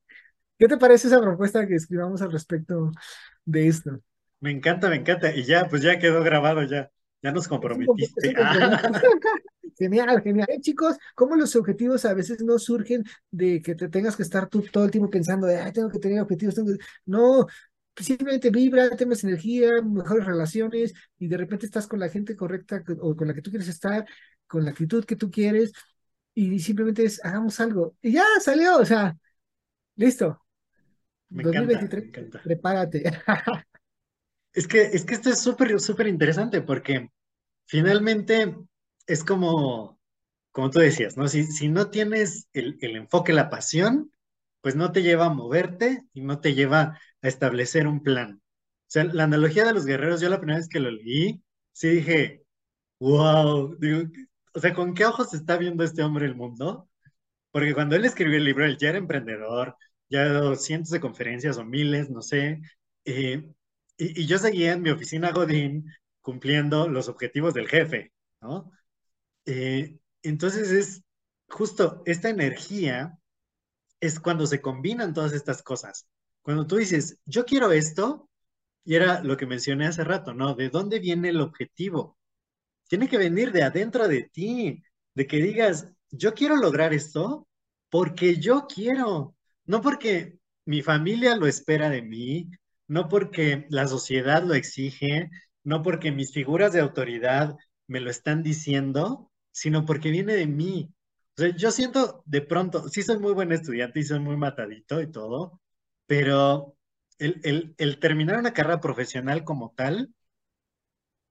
¿Qué te parece esa propuesta que escribamos al respecto de esto? Me encanta, me encanta. Y ya, pues ya quedó grabado ya. Ya nos comprometiste. Genial, genial. Eh, chicos, ¿cómo los objetivos a veces no surgen de que te tengas que estar tú todo el tiempo pensando de, ay, tengo que tener objetivos? No, simplemente vibra, temas energía, mejores relaciones y de repente estás con la gente correcta o con la que tú quieres estar, con la actitud que tú quieres y simplemente es, hagamos algo. Y ya salió, o sea, listo. Me 2023, encanta, prepárate. Es que, es que esto es súper, súper interesante porque finalmente es como, como tú decías, ¿no? Si, si no tienes el, el enfoque, la pasión, pues no te lleva a moverte y no te lleva a establecer un plan. O sea, la analogía de los guerreros, yo la primera vez que lo leí, sí dije, wow, digo, o sea, ¿con qué ojos está viendo este hombre el mundo? Porque cuando él escribió el libro, él ya era emprendedor, ya ha dado cientos de conferencias o miles, no sé, eh, y, yo seguía en mi oficina Godín cumpliendo los objetivos del jefe, ¿no? Eh, entonces es justo esta energía es cuando se combinan todas estas cosas. Cuando tú dices, yo quiero esto, y era lo que mencioné hace rato, ¿no? ¿De dónde viene el objetivo? Tiene que venir de adentro de ti, de que digas, yo quiero lograr esto porque yo quiero, no porque mi familia lo espera de mí, no porque la sociedad lo exige, no porque mis figuras de autoridad me lo están diciendo, sino porque viene de mí. O sea, yo siento de pronto, sí soy muy buen estudiante y soy muy matadito y todo, pero el, el, terminar una carrera profesional como tal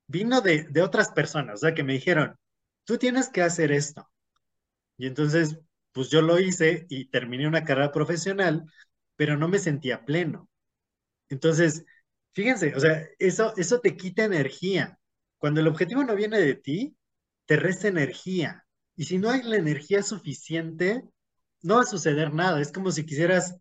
vino de, de otras personas, o sea, que me dijeron, tú tienes que hacer esto. Y entonces, pues yo lo hice y terminé una carrera profesional, pero no me sentía pleno. Entonces, fíjense, o sea, eso, eso te quita energía. Cuando el objetivo no viene de ti, te resta energía. Y si no hay la energía suficiente, no va a suceder nada. Es como si quisieras,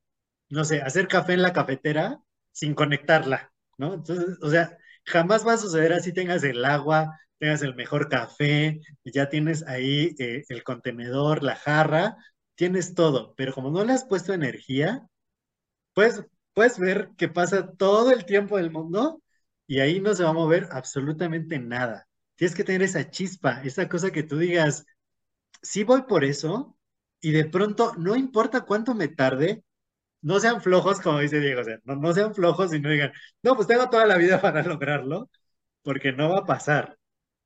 no sé, hacer café en la cafetera sin conectarla, ¿no? Entonces, o sea, jamás va a suceder así tengas el agua, tengas el mejor café, ya tienes ahí eh, el contenedor, la jarra, tienes todo, pero como no le has puesto energía, pues puedes ver que pasa todo el tiempo del mundo y ahí no se va a mover absolutamente nada. Tienes que tener esa chispa, esa cosa que tú digas, sí voy por eso y de pronto, no importa cuánto me tarde, no sean flojos, como dice Diego, o sea, no, no sean flojos y no digan, no, pues tengo toda la vida para lograrlo, porque no va a pasar.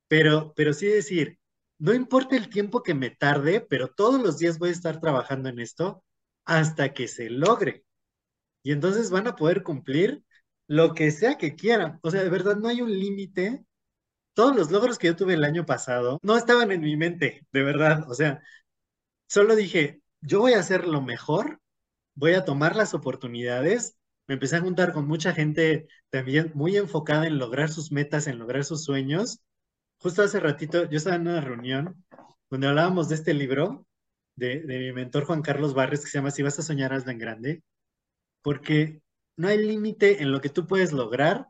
Pero, pero sí decir, no importa el tiempo que me tarde, pero todos los días voy a estar trabajando en esto hasta que se logre. Y entonces van a poder cumplir lo que sea que quieran. O sea, de verdad no hay un límite. Todos los logros que yo tuve el año pasado no estaban en mi mente, de verdad. O sea, solo dije, yo voy a hacer lo mejor, voy a tomar las oportunidades. Me empecé a juntar con mucha gente también muy enfocada en lograr sus metas, en lograr sus sueños. Justo hace ratito yo estaba en una reunión donde hablábamos de este libro de, mi mentor Juan Carlos Barres que se llama Si vas a soñar, hazlo en grande porque no hay límite en lo que tú puedes lograr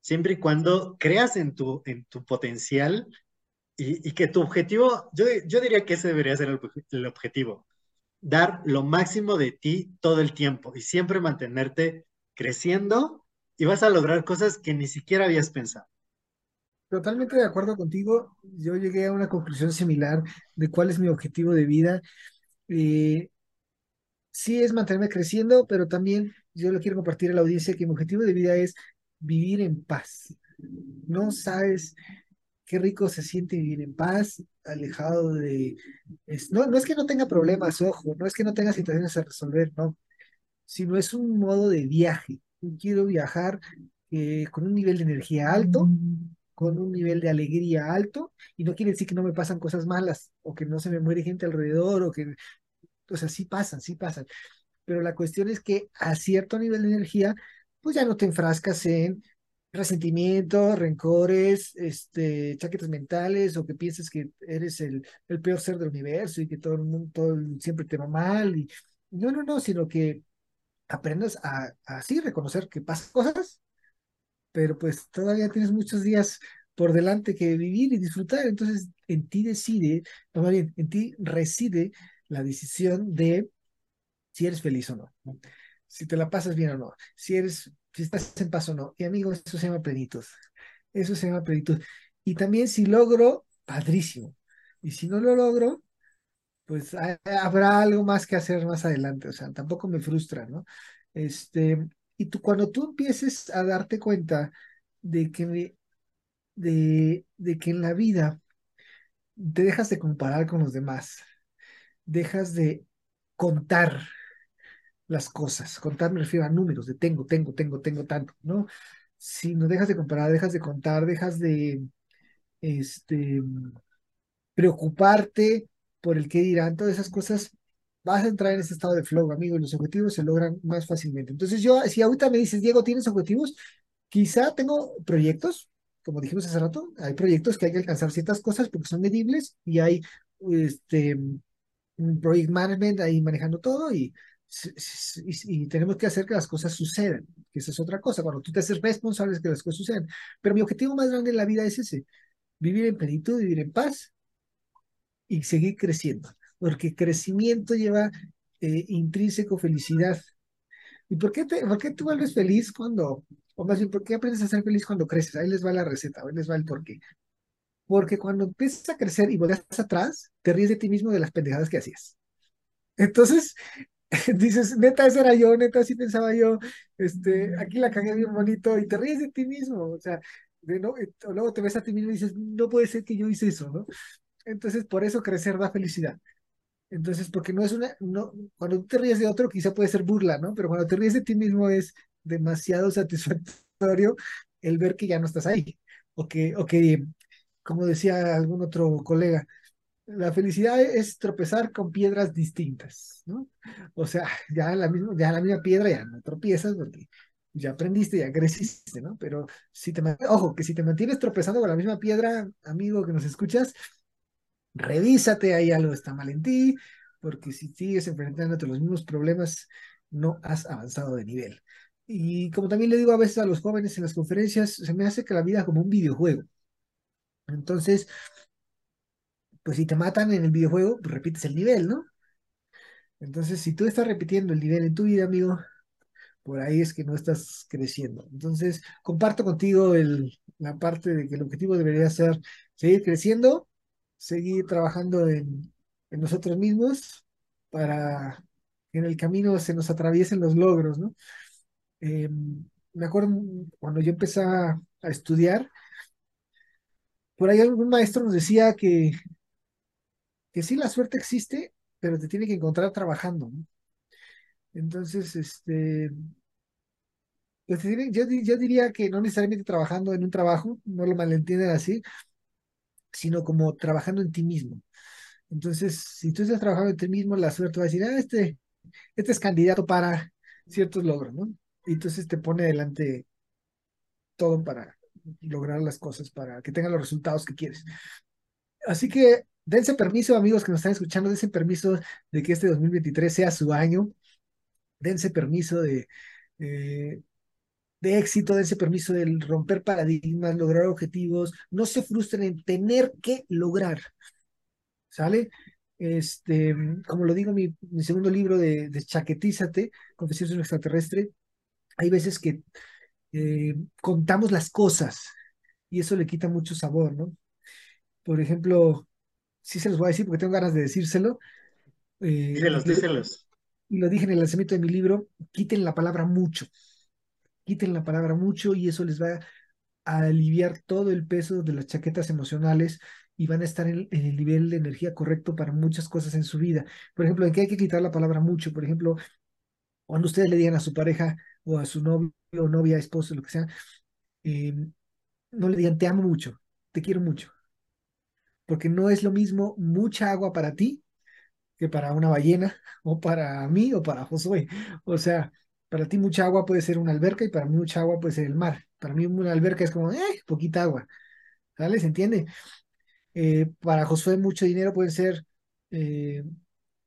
siempre y cuando creas en tu, en tu potencial y, que tu objetivo, yo, yo diría que ese debería ser el objetivo, dar lo máximo de ti todo el tiempo y siempre mantenerte creciendo y vas a lograr cosas que ni siquiera habías pensado. Totalmente de acuerdo contigo. Yo llegué a una conclusión similar de cuál es mi objetivo de vida. Eh, sí es mantenerme creciendo, pero también yo le quiero compartir a la audiencia que mi objetivo de vida es vivir en paz. No sabes qué rico se siente vivir en paz, alejado de... no, no es que no tenga problemas, ojo, no es que no tenga situaciones a resolver, no, sino es un modo de viaje. Quiero viajar eh, con un nivel de energía alto, con un nivel de alegría alto, y no quiere decir que no me pasan cosas malas, o que no se me muere gente alrededor, o que o sea, sí pasan, sí pasan. Pero la cuestión es que a cierto nivel de energía, pues ya no te enfrascas en resentimiento, rencores, este, chaquetas mentales, o que pienses que eres el, el peor ser del universo y que todo el mundo todo siempre te va mal. Y, no, no, no, sino que aprendas a, así reconocer que pasan cosas, pero pues todavía tienes muchos días por delante que vivir y disfrutar. Entonces, en ti decide, no, más bien, en ti reside la decisión de si eres feliz o no, si te la pasas bien o no, si eres, si estás en paz o no. Y amigos, eso se llama plenitud. Eso se llama plenitud. Y también si logro, padrísimo. Y si no lo logro, pues habrá algo más que hacer más adelante. O sea, tampoco me frustra, ¿no? Este, y tú, cuando tú empieces a darte cuenta de que, de, de que en la vida te dejas de comparar con los demás, dejas de contar las cosas. Contar me refiero a números, de tengo, tengo, tengo, tengo tanto, ¿no? Si no dejas de comparar, dejas de contar, dejas de este, preocuparte por el qué dirán, todas esas cosas, vas a entrar en ese estado de flow, amigo, y los objetivos se logran más fácilmente. Entonces yo, si ahorita me dices, Diego, ¿tienes objetivos? Quizá tengo proyectos, como dijimos hace rato, hay proyectos que hay que alcanzar ciertas cosas porque son medibles y hay este, project management ahí manejando todo y, y, tenemos que hacer que las cosas sucedan, que esa es otra cosa, cuando tú te haces responsable de que las cosas sucedan. Pero mi objetivo más grande en la vida es ese, vivir en plenitud, vivir en paz y seguir creciendo, porque crecimiento lleva eh, intrínseco felicidad. ¿Y por qué, te, por qué tú vuelves feliz cuando, o más bien, por qué aprendes a ser feliz cuando creces? Ahí les va la receta, ahí les va el porqué. Porque cuando empiezas a crecer y volteas atrás, te ríes de ti mismo de las pendejadas que hacías. Entonces, dices, neta, ese era yo, neta, así pensaba yo, este, aquí la cagué bien bonito, y te ríes de ti mismo, o sea, no, luego te ves a ti mismo y dices, no puede ser que yo hice eso, ¿no? Entonces, por eso crecer da felicidad. Entonces, porque no es una, no, cuando te ríes de otro, quizá puede ser burla, ¿no? Pero cuando te ríes de ti mismo es demasiado satisfactorio el ver que ya no estás ahí, o que, o que como decía algún otro colega, la felicidad es tropezar con piedras distintas, ¿no? O sea, ya la misma, ya la misma piedra ya no tropiezas porque ya aprendiste, ya creciste, ¿no? Pero si te, ojo, que si te mantienes tropezando con la misma piedra, amigo que nos escuchas, revísate, ahí algo está mal en ti, porque si sigues enfrentándote los mismos problemas, no has avanzado de nivel. Y como también le digo a veces a los jóvenes en las conferencias, se me hace que la vida es como un videojuego. Entonces, pues si te matan en el videojuego, pues repites el nivel, ¿no? Entonces, si tú estás repitiendo el nivel en tu vida, amigo, por ahí es que no estás creciendo. Entonces, comparto contigo el, la parte de que el objetivo debería ser seguir creciendo, seguir trabajando en, nosotros mismos para que en el camino se nos atraviesen los logros, ¿no? Eh, me acuerdo cuando yo empecé a, estudiar, por ahí algún maestro nos decía que, que sí, la suerte existe, pero te tiene que encontrar trabajando. Entonces, este, pues yo, yo diría que no necesariamente trabajando en un trabajo, no lo malentienden así, sino como trabajando en ti mismo. Entonces, si tú estás trabajando en ti mismo, la suerte va a decir, ah, este, este es candidato para ciertos logros, ¿no? Y entonces te pone adelante todo para lograr las cosas, para que tengan los resultados que quieres. Así que dense permiso, amigos que nos están escuchando, dense permiso de que este 2023 sea su año. Dense permiso de, eh, de éxito, dense permiso de romper paradigmas, lograr objetivos. No se frustren en tener que lograr. ¿Sale? Este, como lo digo en mi, segundo libro de, de Chaquetízate, Confesiones de un extraterrestre, hay veces que eh, contamos las cosas y eso le quita mucho sabor, ¿no? Por ejemplo, sí se los voy a decir porque tengo ganas de decírselo. Eh, díselos, díselos. Y lo dije en el lanzamiento de mi libro, quiten la palabra mucho. Quiten la palabra mucho y eso les va a aliviar todo el peso de las chaquetas emocionales y van a estar en, el nivel de energía correcto para muchas cosas en su vida. Por ejemplo, ¿en qué hay que quitar la palabra mucho? Por ejemplo, cuando ustedes le digan a su pareja o a su novio o novia, esposo, lo que sea, em, no le digan te amo mucho, te quiero mucho. Porque no es lo mismo mucha agua para ti que para una ballena o para mí o para Josué. O sea, para ti mucha agua puede ser una alberca y para mí mucha agua puede ser el mar. Para mí una alberca es como, eh, poquita agua. ¿Sale? ¿Se entiende? Eh, para Josué mucho dinero puede ser eh,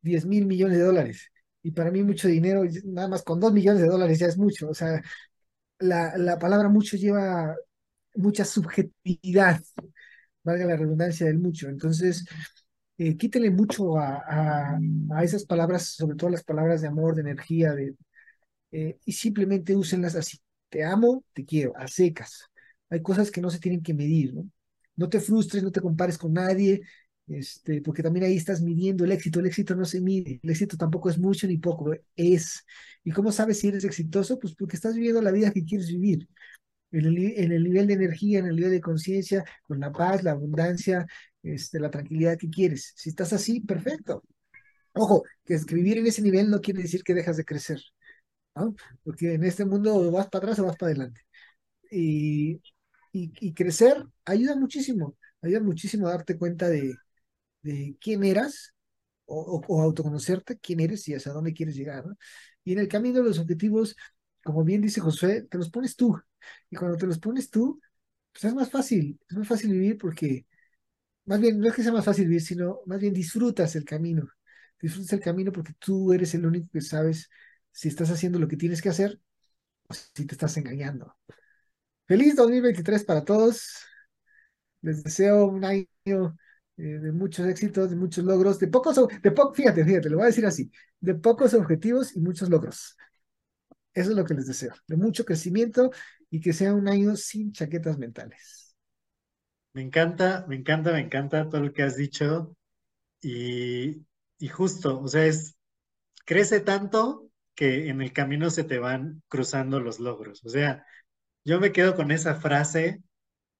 10 mil millones de dólares. Y para mí mucho dinero, nada más con 2 millones de dólares ya es mucho. O sea, la, la palabra mucho lleva mucha subjetividad, valga la redundancia del mucho. Entonces, eh, quítele mucho a, a, esas palabras, sobre todo las palabras de amor, de energía, de, eh, y simplemente úsenlas así. Te amo, te quiero, a secas. Hay cosas que no se tienen que medir, ¿no? no te frustres, no te compares con nadie, este, porque también ahí estás midiendo el éxito. El éxito no se mide, el éxito tampoco es mucho ni poco, es. ¿Y cómo sabes si eres exitoso? Pues porque estás viviendo la vida que quieres vivir. En el, en el nivel de energía, en el nivel de conciencia, con la paz, la abundancia, este, la tranquilidad que quieres. Si estás así, perfecto. Ojo, que escribir en ese nivel no quiere decir que dejas de crecer, ¿no? Porque en este mundo vas para atrás o vas para adelante. Y y, crecer ayuda muchísimo, ayuda muchísimo a darte cuenta de, de quién eras o, o, autoconocerte, quién eres y hacia dónde quieres llegar. ¿no? Y en el camino de los objetivos, como bien dice Josué, te los pones tú. Y cuando te los pones tú, pues es más fácil, es más fácil vivir porque, más bien, no es que sea más fácil vivir, sino más bien disfrutas el camino. Disfrutas el camino porque tú eres el único que sabes si estás haciendo lo que tienes que hacer o si te estás engañando. Feliz 2023 para todos. Les deseo un año eh, de muchos éxitos, de muchos logros, de pocos, de po fíjate, fíjate, lo voy a decir así, de pocos objetivos y muchos logros. Eso es lo que les deseo, de mucho crecimiento y que sea un año sin chaquetas mentales. Me encanta, me encanta, me encanta todo lo que has dicho y, y justo, o sea, es, crece tanto que en el camino se te van cruzando los logros. O sea, yo me quedo con esa frase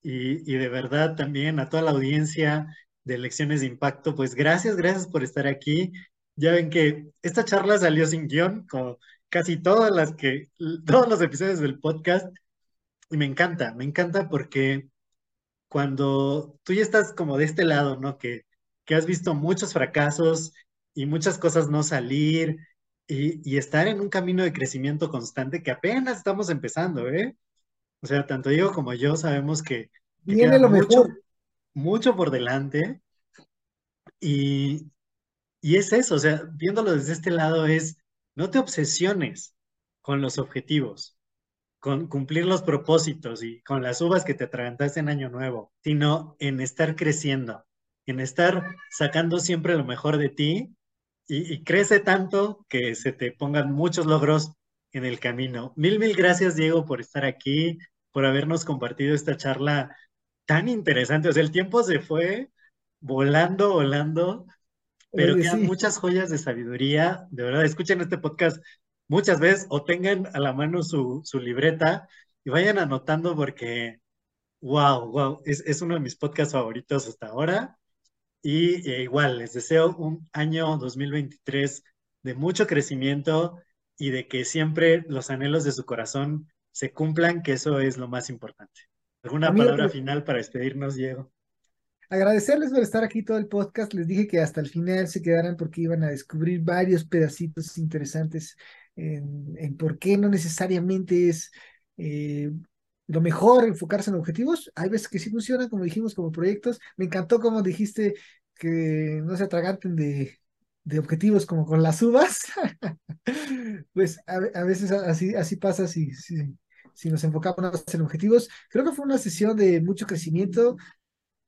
y, de verdad también a toda la audiencia de Lecciones de Impacto, pues gracias, gracias por estar aquí. Ya ven que esta charla salió sin guion, como casi todas las que, todos los episodios del podcast, y me encanta, me encanta porque cuando tú ya estás como de este lado, ¿no? Que, que has visto muchos fracasos y muchas cosas no salir y, y estar en un camino de crecimiento constante que apenas estamos empezando, ¿eh? O sea, tanto Diego como yo sabemos que, Viene lo mucho, mejor. mucho por delante. Y, y es eso, o sea, viéndolo desde este lado es, no te obsesiones con los objetivos, con cumplir los propósitos y con las uvas que te atragantaste en Año Nuevo, sino en estar creciendo, en estar sacando siempre lo mejor de ti y, y crece tanto que se te pongan muchos logros en el camino. Mil, mil gracias, Diego, por estar aquí, por habernos compartido esta charla tan interesante. O sea, el tiempo se fue volando, volando, pero quedan muchas joyas de sabiduría. De verdad, escuchen este podcast muchas veces o tengan a la mano su, su libreta y vayan anotando porque, wow, wow, es, es uno de mis podcasts favoritos hasta ahora. Y eh, igual, les deseo un año 2023 de mucho crecimiento y de que siempre los anhelos de su corazón se cumplan, que eso es lo más importante. ¿Alguna palabra final para despedirnos, Diego? Agradecerles por estar aquí todo el podcast. Les dije que hasta el final se quedaran porque iban a descubrir varios pedacitos interesantes en, por qué no necesariamente es eh, lo mejor enfocarse en objetivos. Hay veces que sí funcionan, como dijimos, como proyectos. Me encantó como dijiste que no se atraganten de, de objetivos como con las uvas. pues a, veces así, así pasa si, si, nos enfocamos en objetivos. Creo que fue una sesión de mucho crecimiento.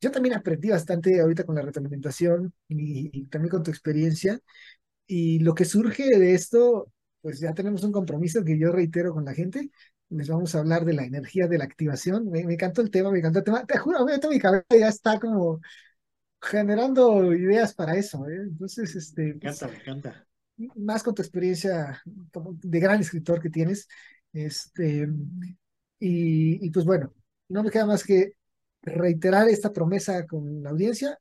Yo también aprendí bastante ahorita con la retroalimentación y también con tu experiencia. Y lo que surge de esto pues ya tenemos un compromiso que yo reitero con la gente. Les vamos a hablar de la energía de la activación. Me, encantó el tema, me encantó el tema. Te juro, mi cabeza ya está como generando ideas para eso. ¿eh? Entonces, este. Me encanta, me encanta. Más con tu experiencia como de gran escritor que tienes. Este, y, pues bueno, no me queda más que reiterar esta promesa con la audiencia.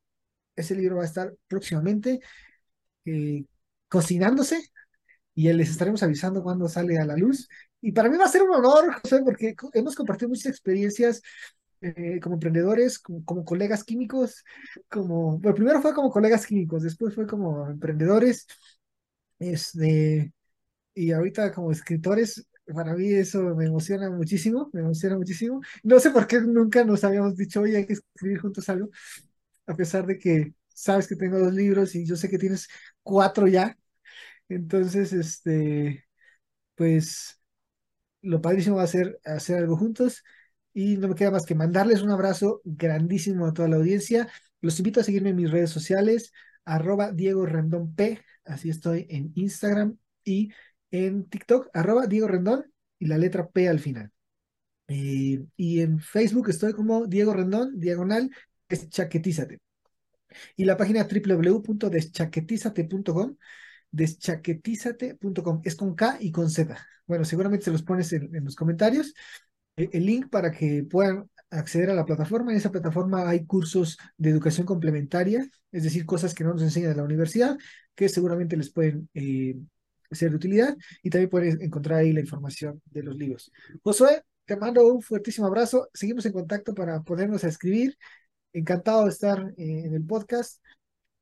Ese libro va a estar próximamente eh, cocinándose y les estaremos avisando cuando sale a la luz. Y para mí va a ser un honor, José, porque hemos compartido muchas experiencias eh, como emprendedores, como, colegas químicos, como, bueno, primero fue como colegas químicos, después fue como emprendedores, este, y ahorita como escritores, para mí eso me emociona muchísimo, me emociona muchísimo. No sé por qué nunca nos habíamos dicho, oye, hay que escribir juntos algo, a pesar de que sabes que tengo dos libros y yo sé que tienes cuatro ya, entonces, este, pues lo padrísimo va a ser hacer algo juntos y no me queda más que mandarles un abrazo grandísimo a toda la audiencia. Los invito a seguirme en mis redes sociales, arroba Diego Rendón P, así estoy en Instagram y en TikTok, arroba Diego Rendón y la letra P al final. Eh, y en Facebook estoy como Diego Rendón, diagonal, deschaquetízate. Y la página www.deschaquetízate.com deschaquetízate.com. Es con K y con Z. Bueno, seguramente se los pones en, los comentarios. E, el, link para que puedan acceder a la plataforma. En esa plataforma hay cursos de educación complementaria, es decir, cosas que no nos enseñan en la universidad, que seguramente les pueden eh, ser de utilidad. Y también pueden encontrar ahí la información de los libros. Josué, te mando un fuertísimo abrazo. Seguimos en contacto para ponernos a escribir. Encantado de estar eh, en el podcast.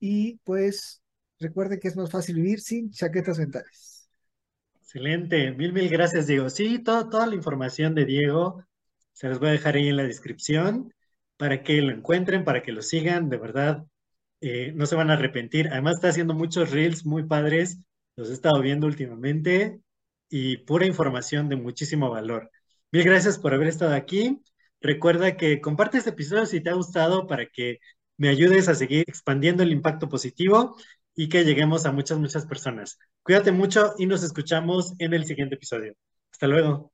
Y pues Recuerden que es más fácil vivir sin chaquetas mentales. Excelente, mil, mil gracias, Diego. Sí, toda la información de Diego se las voy a dejar ahí en la descripción para que lo encuentren, para que lo sigan, de verdad, eh, no se van a arrepentir. Además está haciendo muchos reels muy padres, los he estado viendo últimamente y pura información de muchísimo valor. Mil gracias por haber estado aquí. Recuerda que comparte este episodio si te ha gustado para que me ayudes a seguir expandiendo el impacto positivo y que lleguemos a muchas, muchas personas. Cuídate mucho y nos escuchamos en el siguiente episodio. Hasta luego.